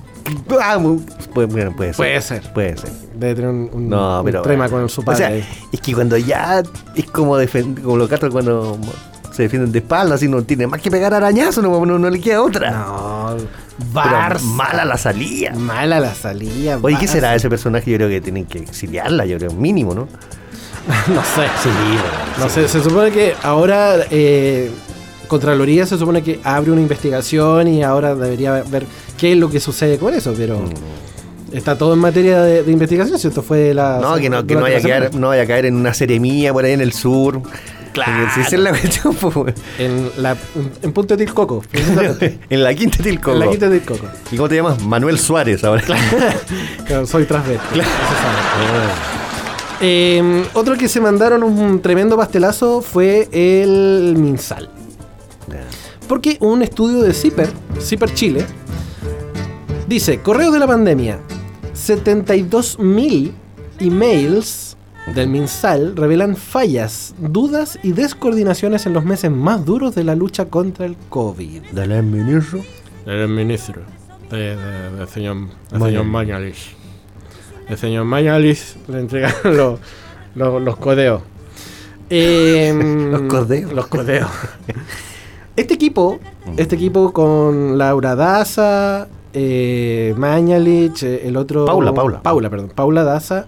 Puede, bueno, puede ser. Puede ser. Puede ser. Debe tener un, un- No, un pero. con su O padre. sea, es que cuando ya es como, como los gatos cuando se defienden de espalda, así no tiene más que pegar arañazo, no, no, no le queda otra. No. Barça. mala la salida. Mala la salida. Oye, ¿qué Barça. será ese personaje? Yo creo que tienen que exiliarla, yo creo, mínimo, ¿no? no sé. Sí, No sé, se supone que ahora eh, Contraloría se supone que abre una investigación y ahora debería ver qué es lo que sucede con eso, pero está todo en materia de, de investigación, si esto fue la... Mm. No, que no, que no vaya, a la caer, no vaya a caer en una seremía por ahí en el sur. Claro. Si esa es la cuestión, pues, En, la, en Punta de Tilcoco. en la quinta Tilcoco. en la quinta de Tilcoco. ¿Y cómo te llamas? Manuel Suárez ahora. Claro, soy transvesti. eso sabe. Eh, otro que se mandaron un tremendo pastelazo fue el Minsal. Porque un estudio de CIPER, CIPER Chile, dice, correos de la pandemia, 72.000 emails del Minsal revelan fallas, dudas y descoordinaciones en los meses más duros de la lucha contra el COVID. Dale, ministro. El ministro de, de- del señor, del Mañalich. señor Mañalich. El señor Mañalich le entregaron los, los, los codeos. Em, Los codeos. Los codeos. Este equipo, este equipo con Laura Daza, eh, Mañalich, eh, el otro. Paula, Paula. Paula, perdón. Paula Daza,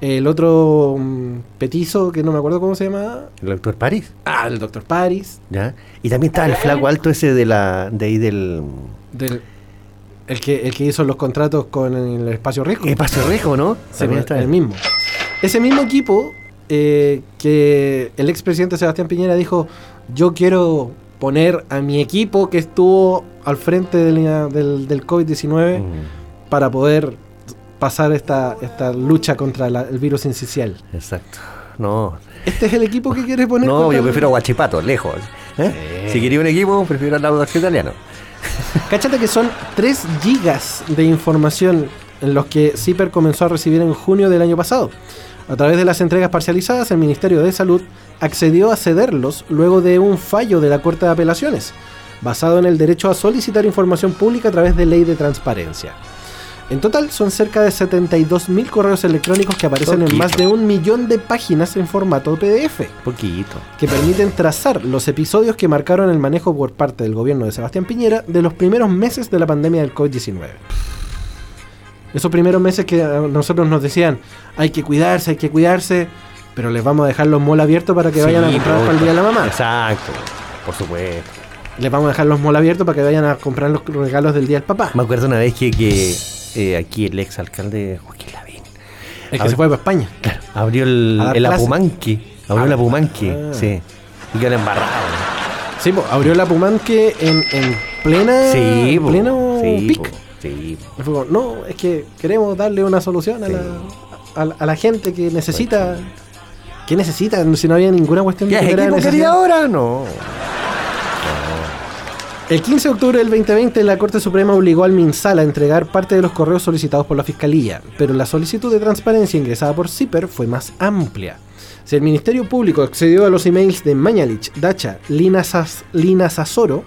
el otro mm, petizo que no me acuerdo cómo se llama. El doctor París. Ah, el doctor Paris. ¿Ya? Y también estaba el flaco alto ese de la de ahí del Del, el, que, el que hizo los contratos con el espacio riesgo. espacio riesgo, ¿no? Sí, También el, está el mismo. Ese mismo equipo eh, que el expresidente Sebastián Piñera dijo, yo quiero poner a mi equipo que estuvo al frente de la- del, del COVID-19 Mm, para poder pasar esta, esta lucha contra la- el virus incisional. exacto. No, ¿Este es el equipo que quieres poner? no, yo el- prefiero a Guachipato, lejos. ¿eh? Si quería un equipo, prefiero al lado italiano. Cáchate que son 3 gigas de información en los que CIPER comenzó a recibir en junio del año pasado. A través de las entregas parcializadas, el Ministerio de Salud accedió a cederlos luego de un fallo de la Corte de Apelaciones, basado en el derecho a solicitar información pública a través de ley de transparencia. En total son cerca de 72.000 correos electrónicos que aparecen en más de un millón de páginas en formato PDF Poquito. que permiten trazar los episodios que marcaron el manejo por parte del gobierno de Sebastián Piñera de los primeros meses de la pandemia del COVID-19. Esos primeros meses que a nosotros nos decían, hay que cuidarse, hay que cuidarse, pero les vamos a dejar los malls abiertos para que vayan a comprar para el Día de la Mamá. Exacto, por supuesto. Les vamos a dejar los malls abiertos para que vayan a comprar los regalos del Día del Papá. Me acuerdo una vez que, que eh, aquí el ex alcalde Joaquín Lavín El que se fue para España. abrió el, el. Apumanque. Abrió Ah. el Apumanque, Ah. sí. Y quedó embarrado. Sí, po, abrió la Pumanque en, en plena. Sí, po, pleno sí, pic. po, sí. No, es que queremos darle una solución a, Sí. la, a, la- a la gente que necesita. ¿Qué necesita? Si no había ninguna cuestión ¿Qué de equipo querido ahora? No. El 15 de octubre del 2020, la Corte Suprema obligó al MinSal a entregar parte de los correos solicitados por la Fiscalía, pero la solicitud de transparencia ingresada por CIPER fue más amplia. Si el Ministerio Público accedió a los emails de Mañalich, Dacha, Lina, Sas- Lina Sasoro,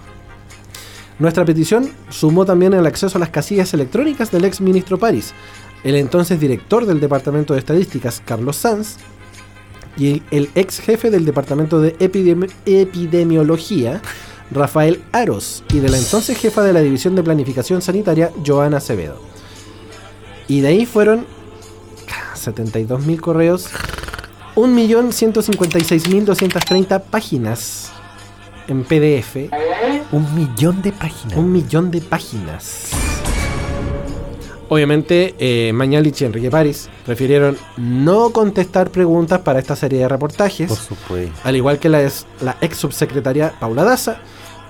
nuestra petición sumó también el acceso a las casillas electrónicas del ex ministro París, el entonces director del Departamento de Estadísticas, Carlos Sanz, y el, ex jefe del Departamento de Epidemi- Epidemiología, Rafael Aros, y de la entonces jefa de la División de Planificación Sanitaria, Joana Acevedo. Y de ahí fueron 72.000 correos, 1.156.230 páginas en PDF, Un millón de páginas. un millón de páginas. Obviamente, eh, Mañalich y Enrique París prefirieron no contestar preguntas para esta serie de reportajes. Por supuesto. al igual que la, ex- la ex subsecretaria Paula Daza.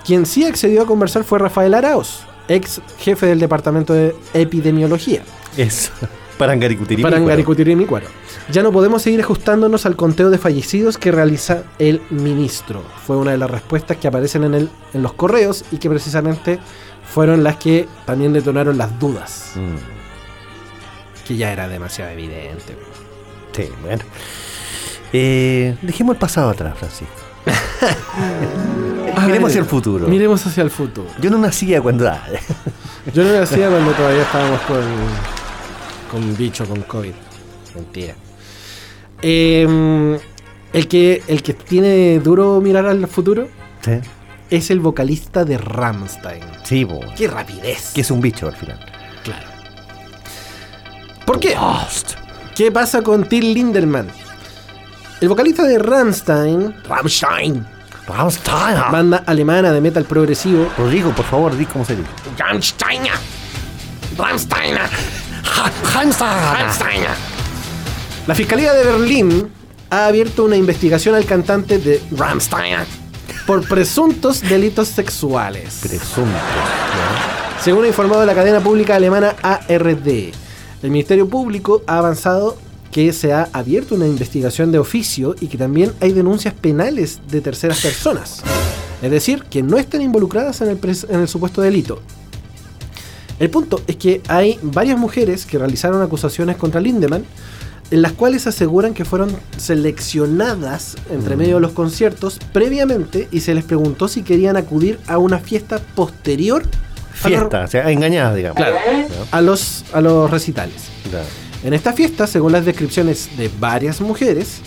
Quien sí accedió a conversar fue Rafael Arauz, ex jefe del departamento de epidemiología. Eso. Parangaricutirí. Para Angaricutirimícuaro. Ya no podemos seguir ajustándonos al conteo de fallecidos que realiza el ministro. Fue una de las respuestas que aparecen en, el, en los correos y que precisamente fueron las que también detonaron las dudas, Mm, que ya era demasiado evidente. sí, bueno. Eh, dejemos el pasado atrás, Francisco. Miremos hacia el futuro. Miremos hacia el futuro. Yo no nacía cuando. ah, Yo no lo hacía cuando todavía estábamos con, con bicho, con COVID. Mentira. Eh, el, que, el que tiene duro mirar al futuro sí, es el vocalista de Rammstein. sí, po. ¡Qué rapidez! que es un bicho al final. Claro. ¿Por qué? ¿Qué pasa con Till Lindemann? El vocalista de Rammstein, Rammstein, Rammstein. banda alemana de metal progresivo, Rodrigo, por favor, di cómo se dice. Rammstein, Rammstein, Rammstein. La Fiscalía de Berlín ha abierto una investigación al cantante de Rammstein por presuntos delitos sexuales. Presunto. Según ha informado la cadena pública alemana ARD, el Ministerio Público ha avanzado que se ha abierto una investigación de oficio y que también hay denuncias penales de terceras personas. Es decir, que no están involucradas en el, en el supuesto delito. El punto es que hay varias mujeres que realizaron acusaciones contra Lindemann, en las cuales aseguran que fueron seleccionadas entre medio de los conciertos previamente y se les preguntó si querían acudir a una fiesta posterior a Fiesta, o sea, engañada, digamos. Claro. a los, a los recitales. Claro. En esta fiesta, según las descripciones de varias mujeres,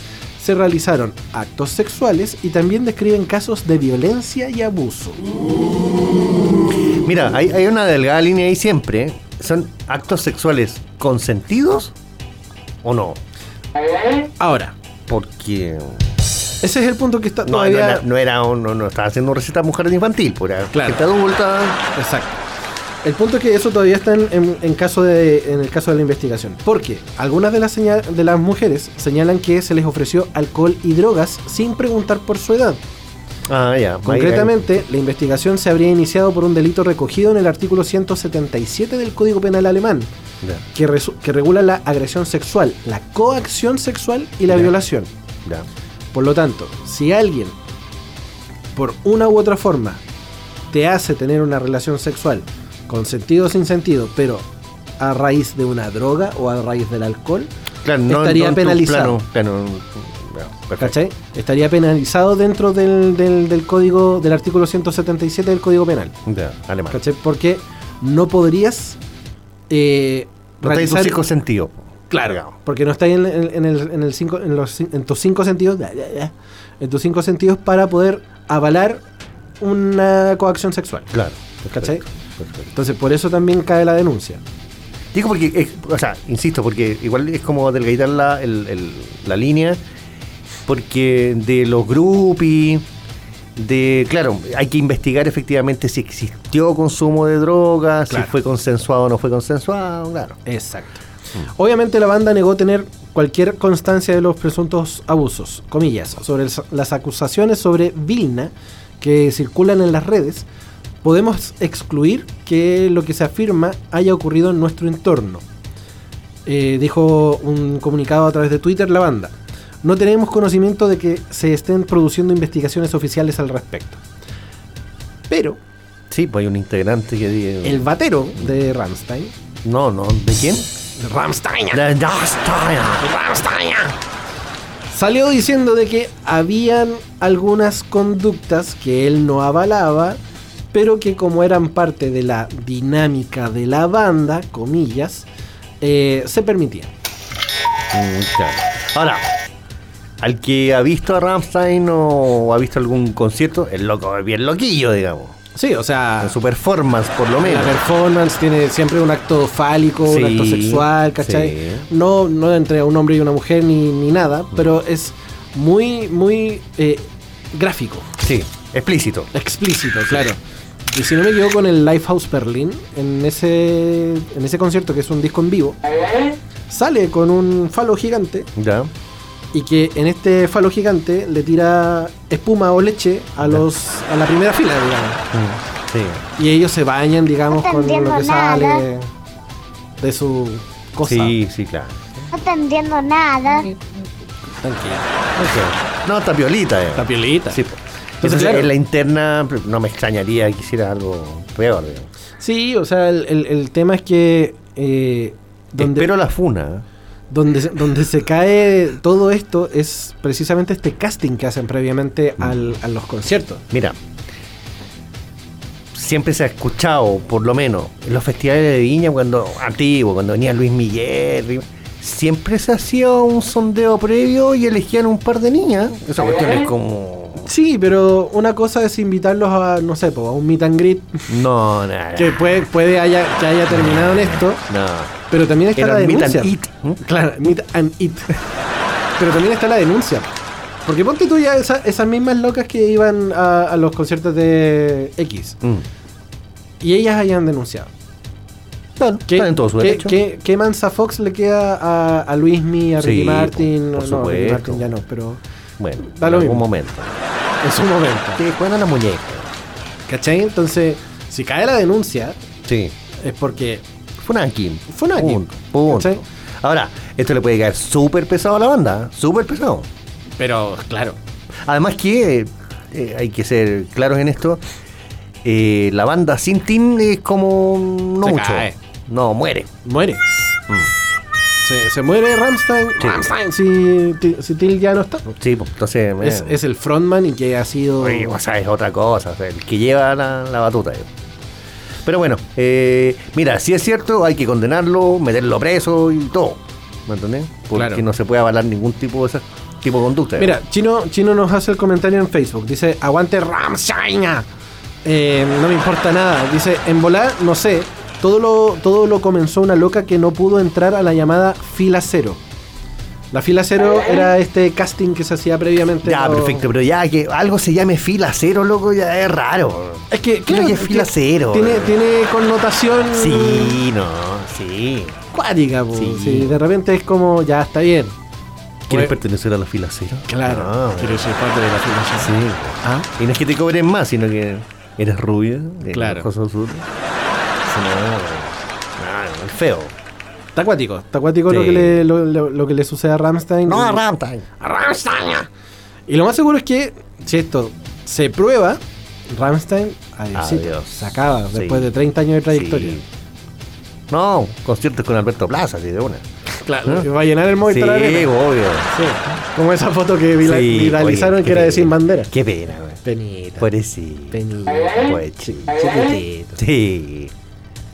se realizaron actos sexuales y también describen casos de violencia y abuso. Mira, hay, hay una delgada línea ahí siempre. ¿Son actos sexuales consentidos o no? Ahora, Porque ese es el punto que está no, todavía... no era, no, era no, no estaba haciendo receta mujeres infantil, pues era Claro. gente adulta. Exacto. El punto es que eso todavía está en, en- en caso de, en el caso de la investigación. Porque algunas de las, señal- de las mujeres señalan que se les ofreció alcohol y drogas sin preguntar por su edad. Ah, ya. Concretamente, la investigación se habría iniciado por un delito recogido en el artículo 177 del Código Penal alemán, que, regula la agresión sexual, la coacción sexual y la violación. Por lo tanto, si alguien, por una u otra forma, te hace tener una relación sexual, con sentido o sin sentido, pero a raíz de una droga o a raíz del alcohol, Claro, Estaría no penalizado. plano-. ¿Cachai? Estaría penalizado dentro del, del- del código, del artículo 177 del Código Penal. Ya, alemán. ¿Cachai? Porque no podrías eh, No está en cinco sentidos. Claro, porque no está ahí en, en- en el, en, el cinco, en, los, en tus cinco sentidos, ya, ya, ya, en tus cinco sentidos para poder avalar una coacción sexual. Claro. ¿Cachai? perfecto. Entonces, por eso también cae la denuncia. Digo porque, es- o sea, insisto, porque igual es como delgaditar la, el- el- la línea, porque de los groupies, de, claro, hay que investigar efectivamente si existió consumo de drogas, Claro. si fue consensuado o no fue consensuado, claro. Exacto. Obviamente la banda negó tener cualquier constancia de los presuntos abusos, comillas, sobre el- las acusaciones sobre Vilna, que circulan en las redes, podemos excluir que lo que se afirma haya ocurrido en nuestro entorno. Eh, dijo un comunicado a través de Twitter la banda. No tenemos conocimiento de que se estén produciendo investigaciones oficiales al respecto. Pero Sí, pues hay un integrante que el batero de Rammstein, No, no, ¿de quién? Rammstein, De Rammstein. salió diciendo de que habían algunas conductas que él no avalaba, pero que como eran parte de la dinámica de la banda, comillas, eh, se permitían. Mm, claro. Ahora, al que ha visto a Rammstein o ha visto algún concierto, el loco es bien loquillo, digamos. Sí, o sea, En su performance, por lo la menos. performance tiene siempre un acto fálico, un acto sexual, ¿cachai? sí. No, no entre un hombre y una mujer ni, ni nada, pero es muy, muy eh, gráfico. Sí, explícito. Explícito, claro. Y si no me equivoco, en el Lifehouse Berlin, en ese, en ese concierto que es un disco en vivo, sale con un falo gigante Ya. Y que en este falo gigante le tira espuma o leche a los a la primera fila, digamos. Mm, Sí. Y ellos se bañan, digamos, No con lo que sale de su cosa. Sí, sí, claro. No te entiendo nada. Tranquila. Ok. No, está piolita, eh. La piolita. Sí. Entonces, Entonces, claro. en la interna no me extrañaría que hiciera algo peor. digamos. Sí, o sea, el, el- el tema es que eh, donde, Espero la funa. Donde, se- donde se cae todo esto es precisamente este casting que hacen previamente Mm. al- a los conciertos. Mira, siempre se ha escuchado, por lo menos, en los festivales de Viña, cuando antiguo, cuando venía Luis Miguel, siempre se hacía un sondeo previo y elegían un par de niñas. Esa cuestión es como. Sí, pero una cosa es invitarlos a, no sé, po, a un meet and greet No, nada. que puede, puede haya, que haya terminado en esto, No. pero también está Era la un meet and denuncia. eat, ¿m? Claro, meet and eat. pero también está la denuncia. Porque ponte tú ya esa- esas mismas locas que iban a, a los conciertos de X Mm. y ellas hayan denunciado. Claro, ¿Qué, están en todo su derecho. qué- qué mansa Fox le queda a, a Luismi, a Ricky Martin? por no, Ricky. Martin ya no, pero Bueno, Da en lo algún mismo. momento. en su momento. Sí, juegan a la muñeca. ¿Cachai? Entonces, si cae la denuncia, Sí. es porque Fue una aquí. Fue una. Ahora, esto le puede caer súper pesado a la banda. ¿eh? Súper pesado. Pero, claro. Además que, eh, hay que ser claros en esto, eh, la banda sin Tim es como no Se mucho. cae. No, muere. Muere. Se, se muere Ramstein. Sí. Rammstein, si, Ti- si Till ya no está. Sí, pues, entonces... Es, eh, es el frontman y que ha sido. oye, o sea, es otra cosa, o sea, el que lleva la, la batuta. eh. Pero bueno, eh, mira, si es cierto, hay que condenarlo, meterlo preso y todo. ¿Me entendés? Porque Claro. no se puede avalar ningún tipo de tipo de conducta. eh. Mira, Chino, Chino nos hace el comentario en Facebook. Dice, aguante Ramstein. Eh, no me importa nada. Dice, en volar, no sé. Todo lo, todo lo comenzó una loca que no pudo entrar a la llamada fila cero. La fila cero era este casting que se hacía previamente. Ya, lo- perfecto, pero ya que algo se llame fila cero, loco, ya es raro. Es que, Creo que es fila cero. Tiene, tiene connotación Sí, no, sí. cuática, po. Sí. Sí, de repente es como, ya está bien. ¿Quieres Pues- pertenecer a la fila cero? Claro. Ah, Quieres ser parte de la fila cero. sí. Ah, Y no es que te cobren más, sino que eres rubia. de Claro. Sur. No, no, feo. Está acuático. Está acuático lo, Sí. que le, lo, lo- lo que le sucede a Ramstein. No, Y- a Rammstein. Y lo más seguro es que, si esto se prueba, Ramstein, adiósito, Adiós. se acaba Sí. después de 30 años de trayectoria. Sí. No, conciertos con Alberto Plaza, así de una. Claro, ¿Eh? va a llenar el Sí, Movistar Arena. obvio. Sí. Como esa foto que vira- Sí, viralizaron oye, que era de sin bandera. Qué pena, güey. Penita. Pobrecito. Penita. Pues, Chiquitito. Sí.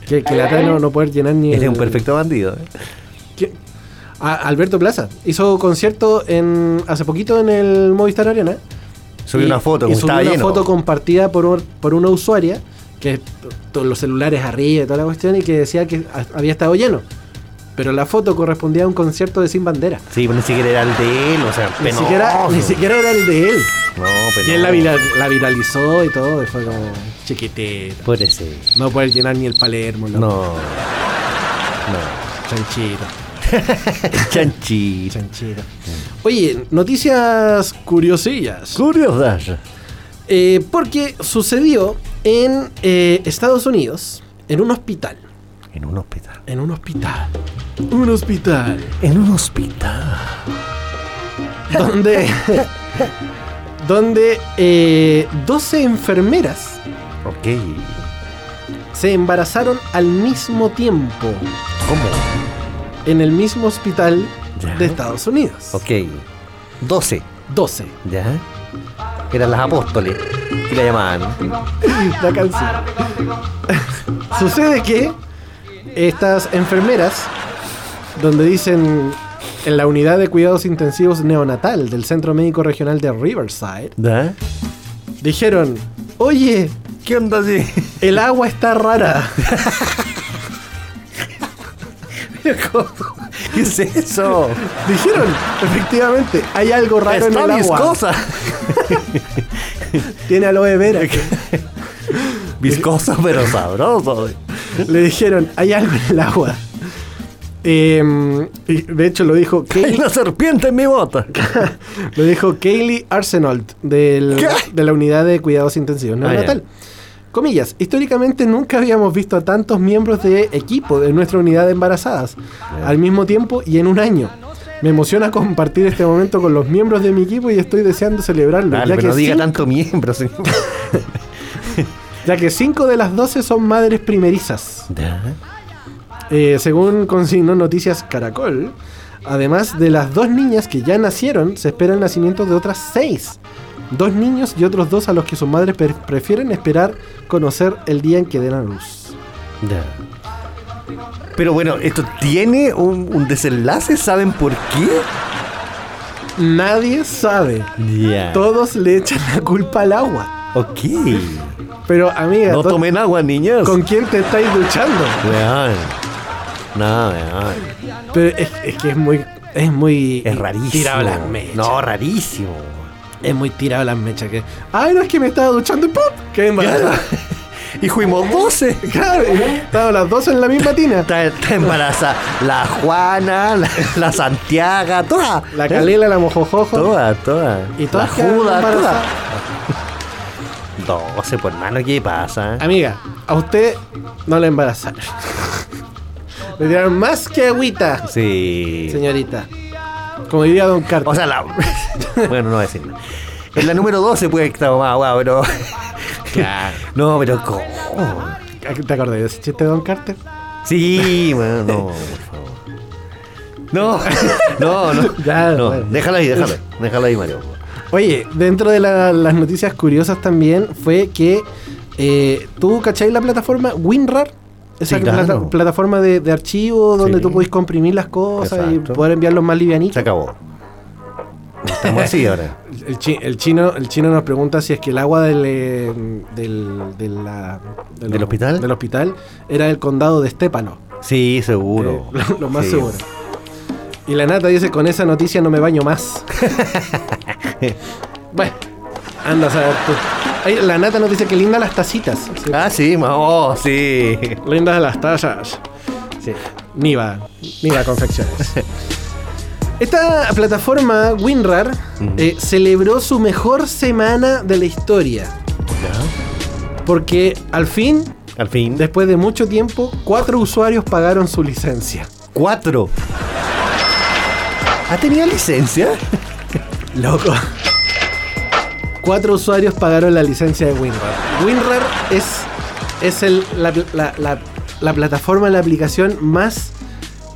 Que, que la no, no poder llenar ni Él es el- un perfecto bandido. ¿eh? Alberto Plaza hizo concierto en hace poquito en el Movistar Arena. Subí Y- una foto, y subió una lleno. foto compartida por, por una usuaria que todos los celulares arriba y toda la cuestión y que decía que había estado lleno. Pero la foto correspondía a un concierto de Sin Bandera. Sí, pero ni siquiera era el de él, o sea, Ni penoso. siquiera, ni siquiera era el de él. No, pero. Y él la, vira- la viralizó y todo, y fue como chiquitita. Pobrecito. No poder llenar ni el Palermo, loco. No. No. Chanchito, Chanchito. chanchito. Oye, noticias curiosillas. Curiosidad. Eh, porque sucedió en eh, Estados Unidos, en un hospital. En un hospital. En un hospital. Un hospital. En un hospital. Donde. donde eh, 12 enfermeras Ok. se embarazaron al mismo tiempo ¿Cómo? en el mismo hospital Ya. de Estados Unidos. Ok. 12. 12. ¿Ya? Eran las apóstoles. Y la llamaban. La canción. Sucede que estas enfermeras, donde dicen en la unidad de cuidados intensivos neonatal del Centro Médico Regional de Riverside, dijeron, oye, ¿Qué onda así? el agua está rara. ¿Qué es eso? Dijeron, efectivamente, hay algo raro en el agua. viscosa. Tiene aloe vera. Viscosa pero sabroso. Le dijeron, hay algo en el agua. Eh, y de hecho lo dijo Hay una serpiente en mi bota. Lo dijo Kaylee Arsenault del- de la unidad de cuidados intensivos Ah, neonatal. Comillas, históricamente nunca habíamos visto a tantos miembros de equipo de nuestra unidad de embarazadas al mismo tiempo y en un año. Me emociona compartir este momento con los miembros de mi equipo y estoy deseando celebrarlo. Dale, ya, pero que no diga cinco, tanto miembro. ya que cinco de las 12 son madres primerizas. Eh, según consignó Noticias Caracol, además de las dos niñas que ya nacieron, se espera el nacimiento de otras seis. Dos niños y otros dos a los que sus madres prefieren esperar conocer el día en que den a luz. Ya. Pero bueno, ¿esto tiene un, un desenlace? ¿Saben por qué? Nadie sabe. Todos le echan la culpa al agua. Ok. Pero amiga, No to- tomen agua, niñas. ¿con quién te estáis duchando? Weón. No, weón. Pero es, es que es muy... Es muy... Es rarísimo. Tirado las mechas. No, rarísimo. Es muy tirado las mechas. Que, Ay, no es que me estaba duchando y ¡pum! ¡Qué embarazada! Y fuimos 12. Claro, estaban las dos en la misma tina. Está, está embarazada la Juana, la, la Santiago, toda. La Calela, la Mojojojo. Toda, toda. Y todas la Juda, toda. Embarazadas. 12, pues hermano, ¿qué pasa? Amiga, a usted no le embarazaron. Le dieron más que agüita, Sí. señorita. Como diría Don Carter. O sea, la. bueno, no voy a decir nada. En la número 12 puede estaba más agua, pero. no, pero ¿cómo? ¿Te acordás de ese chiste de Don Carter? Sí, bueno, no, por favor. No, no, no. Ya, no, bueno. déjalo ahí, déjalo. Déjalo ahí, Mario. Oye, dentro de la- las noticias curiosas también fue que eh, tú, ¿cachai la plataforma WinRAR? Esa Sí, claro. plata- plataforma de, de archivo donde Sí. tú podés comprimir las cosas Exacto. y poder enviarlos más livianitos. Se acabó. Estamos así ahora. El, chi- el chino, el chino nos pregunta si es que el agua del, eh, del, la- ¿Del hospital? del hospital era del condado de Estépano. Sí, seguro. Eh, lo, lo más Sí. seguro. Y la nata dice, con esa noticia no me baño más. bueno, anda a saber tú. Ay, la nata nos dice que lindas las tacitas. Sí, Ah, sí, oh, sí. Lindas las tazas. Sí. Niva. Niva Confecciones. Esta plataforma WinRAR eh, celebró su mejor semana de la historia. Porque al fin, Al fin. después de mucho tiempo, cuatro usuarios pagaron su licencia. Cuatro. ¿Ha tenido licencia? Loco. Cuatro usuarios pagaron la licencia de WinRAR. WinRAR es, es el- la, la- la- la plataforma, la aplicación más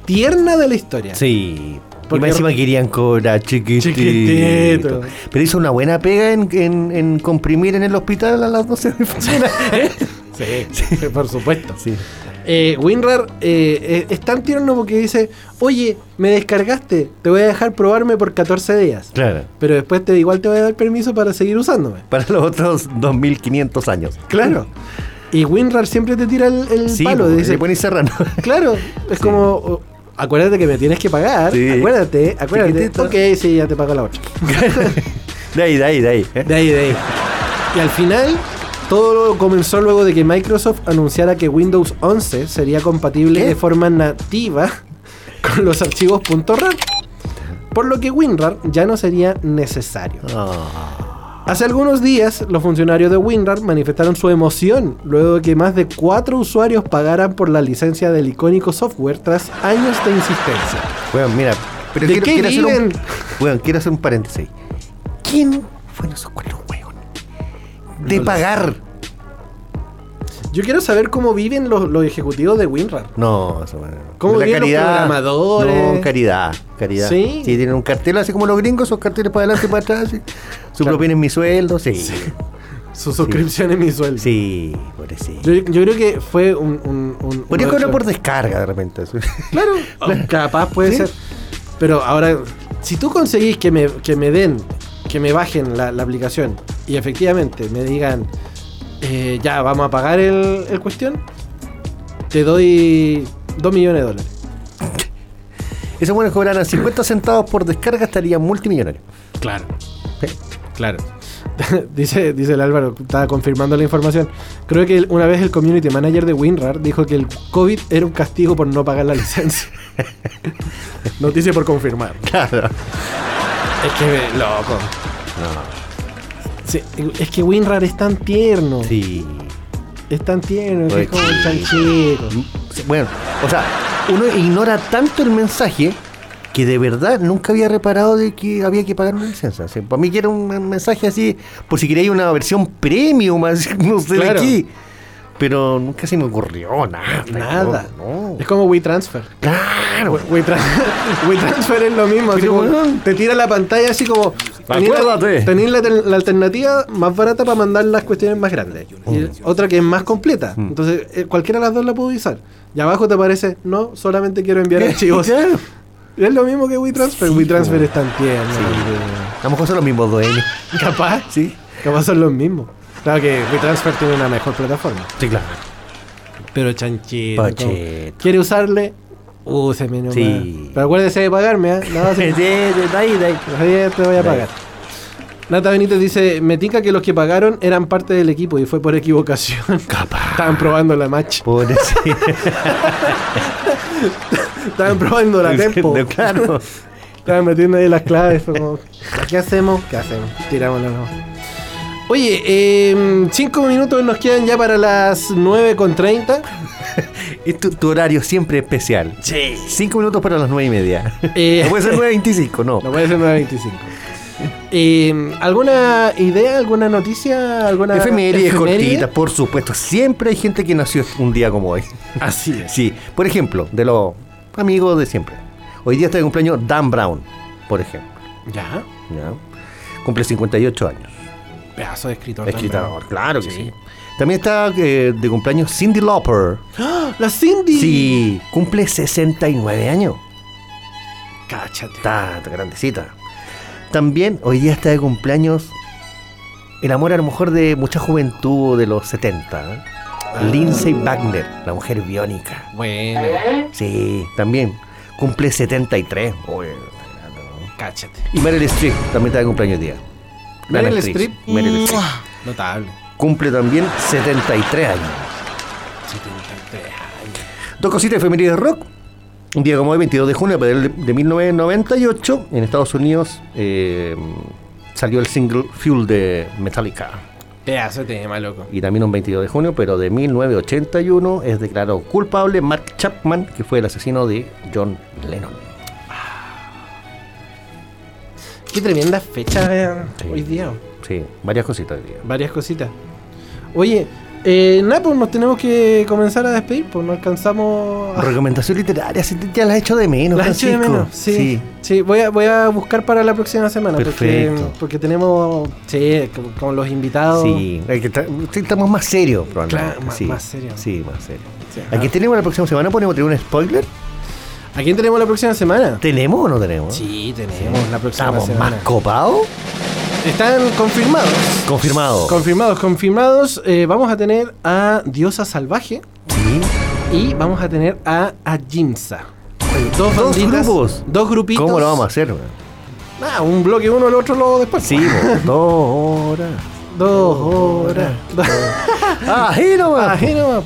tierna de la historia. Sí. Porque- y más encima querían cobrar chiquitito. Chiquitito. Pero hizo una buena pega en, en- en comprimir en el hospital a las 12 de mañana. Sí, sí, por supuesto. Sí. Eh, WinRAR eh, eh, es tan tierno porque dice, oye, me descargaste, te voy a dejar probarme por 14 días. Claro. Pero después te, igual te voy a dar permiso para seguir usándome. Para los otros 2500 años. Claro. Y WinRAR siempre te tira el, el Sí, palo. po, dice, le ponen serrano. Claro, es como. oh, Acuérdate que me tienes que pagar. Sí. Acuérdate, acuérdate. Ok, sí, ya te pago la otra. de ahí, de ahí, de ahí. ¿eh? De ahí, de ahí. Y al final, todo comenzó luego de que Microsoft anunciara que Windows 11 sería compatible ¿Qué? de forma nativa con los archivos .rar. Por lo que WinRAR ya no sería necesario. Ah. Hace algunos días, los funcionarios de WinRAR manifestaron su emoción luego de que más de cuatro usuarios pagaran por la licencia del icónico software tras años de insistencia. Weón, mira. Pero ¿De qué hacer un, viven? weón, quiero hacer un paréntesis. ¿Quién fueron esos cuatro? De pagar. Yo quiero saber cómo viven los, los ejecutivos de WinRAR. No, eso, weón. ¿Cómo La viven los programadores? No, caridad. Caridad. ¿Sí? tienen un cartel así como los gringos, esos carteles para adelante y para atrás. sí. Su Claro. propina es mi sueldo, sí. Sí, Su suscripción es mi sueldo. pobrecito. Yo, yo creo que fue un. un, un Podría cobrar por descarga de repente. sí. Claro, capaz puede Sí. ser. Pero ahora, si tú conseguís que me, que me den, que me bajen la, la aplicación y efectivamente me digan, eh, ya vamos a pagar el, el cuestión, te doy 2 millones de dólares. Esos buenos cobraran 50 centavos por descarga, estarían multimillonarios. Claro. Claro. dice, dice el Álvaro, estaba confirmando la información. Creo que una vez el community manager de WinRAR dijo que el COVID era un castigo por no pagar la licencia. Noticia por confirmar. Claro. Es que, loco. Sí, es que WinRAR es tan tierno. Sí. Es tan tierno, que es como. Sí, Bueno, o sea, uno ignora tanto el mensaje que de verdad nunca había reparado de que había que pagar una licencia. O sea, para mí que era un mensaje así, por si queréis una versión premium, así, no sé Claro. de qué. Pero nunca se me ocurrió nada. Nada. No, Es como WeTransfer. Claro. We- WeTran- WeTransfer es lo mismo. así como te tira la pantalla así como. Acuérdate. tenés la, la alternativa más barata para mandar las cuestiones más grandes. Y otra que es más completa. Mm. Entonces, eh, cualquiera de las dos la puedo usar. Y abajo te aparece, no, solamente quiero enviar archivos. Es lo mismo que WeTransfer. Sí, WeTransfer es tan tierno. A lo mejor son los mismos dueños. Capaz. Sí. Capaz son los mismos. Claro que WeTransfer tiene una mejor plataforma. Sí, claro. Pero chanchito. Pachito. como, ¿Quiere usarle? Úseme nomás. Sí. Pero acuérdese de pagarme, ¿ah? No, sí. Sí, sí, de ahí, de ahí. Ahí te voy a pagar. Nata Benítez dice, me tica que los que pagaron eran parte del equipo y fue por equivocación. Capaz. Estaban probando la match. Pobrecito. Estaban probando la tempo. Claro. Estaban metiendo ahí las claves. como, ¿Qué hacemos? ¿Qué hacemos? Tiramos la Oye, eh, cinco minutos nos quedan ya para las 9.30. Es tu, tu horario siempre especial. Sí. Cinco minutos para las nueve y media. Eh, No puede ser 9.25, no. No puede ser 9.25. Eh, ¿Alguna idea, alguna noticia, alguna Efemérides efeméride? cortitas, por supuesto. Siempre hay gente que nació un día como hoy. Así es. Sí, por ejemplo, de los amigos de siempre. Hoy día está de cumpleaños Dan Brown, por ejemplo. Ya. ¿ya? Cumple 58 años. Pedazo de escritor. Escritor, claro que Sí. sí. También está eh, de cumpleaños Cindy Lauper. ¡Ah! ¡La Cindy! Sí, cumple 69 años. Cáchate. Está, grandecita. También hoy día está de cumpleaños el amor a lo mejor de mucha juventud de los 70. ¿eh? Lindsay Wagner, la mujer biónica. Bueno, Sí, también cumple 73. Uy, cáchate. Y Meryl Streep también está de cumpleaños día. Meryl Streep. Meryl Streep. Notable. Cumple también 73 años. 73 años. Dos cositas de efemérides de rock. Un día como hoy, 22 de junio de, de 1998, en Estados Unidos eh, salió el single Fuel de Metallica. Pedazo de tema, loco. Y también un 22 de junio, pero de 1981 es declarado culpable Mark Chapman, que fue el asesino de John Lennon. Qué tremenda fecha eh, Sí. hoy día. Sí, varias cositas hoy día. Varias cositas. Oye, eh, nada, pues nos tenemos que comenzar a despedir, pues no alcanzamos a... Recomendación literaria, sí, ya la he hecho de menos. La eché de Francisco. menos, sí. Sí, voy, a, voy a buscar para la próxima semana. Porque, Perfecto. porque tenemos, sí, con, con los invitados. Sí, estamos más serios, probablemente. Claro, más- sí. más serios. Sí, más serios. Sí, Aquí ah. tenemos la próxima semana, ponemos un spoiler. ¿A quién tenemos la próxima semana? ¿Tenemos o no tenemos? Sí, tenemos la próxima ¿Estamos semana. más copados? Están confirmados. Confirmado. Confirmados, confirmados. Eh, vamos a tener a Diosa Salvaje sí. y vamos a tener a Ajimsa. Dos, Dos banditas, grupos. Dos grupitos. ¿Cómo lo vamos a hacer? Ah, un bloque uno, el otro luego después. Sí, dos horas. Dos horas. Nomás. Ahí nomás.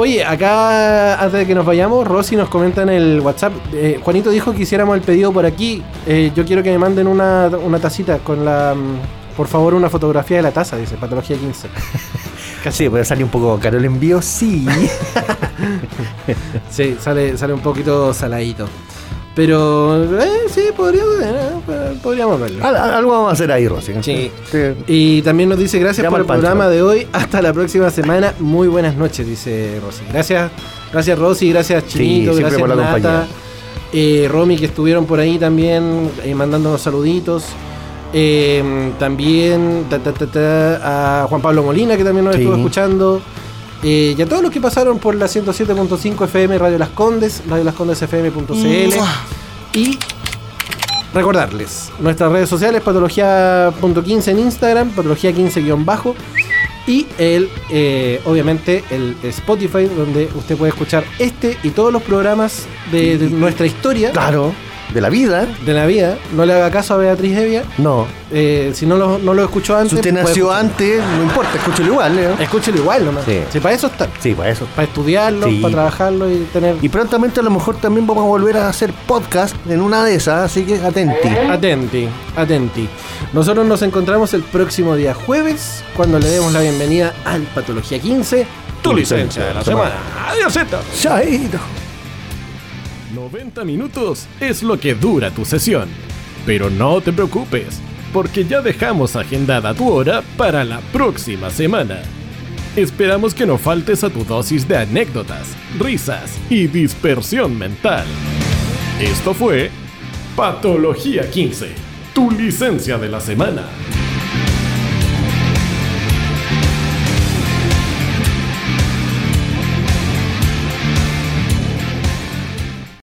Oye, acá antes de que nos vayamos, Rosy nos comenta en el WhatsApp. eh, Juanito dijo que hiciéramos el pedido por aquí. Eh, yo quiero que me manden una, una tacita con la mm, Por favor, una fotografía de la taza, dice Patología 15. Sí, puede salir un poco caro el envío, sí. Sí, sale, sale un poquito saladito. Pero, eh, sí, podría, eh, podríamos verlo. Al- al- algo vamos a hacer ahí, Rosy. Sí. Sí. Y también nos dice gracias Llama por el Pancho. programa de hoy. Hasta la próxima semana. Muy buenas noches, dice Rosy. Gracias, gracias Rosy, gracias Chinito, gracias por la Nata, compañía. eh, Romy que estuvieron por ahí también eh, mandándonos saluditos. Eh, también ta, ta, ta, ta, a Juan Pablo Molina que también nos Sí. estuvo escuchando. Eh, y a todos los que pasaron por la 107.5 FM Radio Las Condes, radiolascondesfm.cl. Y recordarles, nuestras redes sociales, patología.15 en Instagram, patología15-bajo. Y el, eh, obviamente, el Spotify, donde usted puede escuchar este y todos los programas de, de nuestra historia Claro, de la vida. de la vida. No le haga caso a Beatriz Evia. No. Eh, si no lo, no lo escuchó antes, Si usted puede nació antes, no importa, escúchelo igual, ¿eh? Escúchelo igual nomás. Sí. Si para eso está. Sí, para eso. Para estudiarlo, Sí. para trabajarlo y tener. Y prontamente a lo mejor también vamos a volver a hacer podcast en una de esas, así que atenti. Atenti, atenti. Nosotros nos encontramos el próximo día jueves cuando le demos la bienvenida al Patología 15, tu licencia de la semana. Adiósito. Chaito. 90 minutos es lo que dura tu sesión. Pero no te preocupes, porque ya dejamos agendada tu hora para la próxima semana. Esperamos que no faltes a tu dosis de anécdotas, risas y dispersión mental. Esto fue Patología 15, tu licencia de la semana.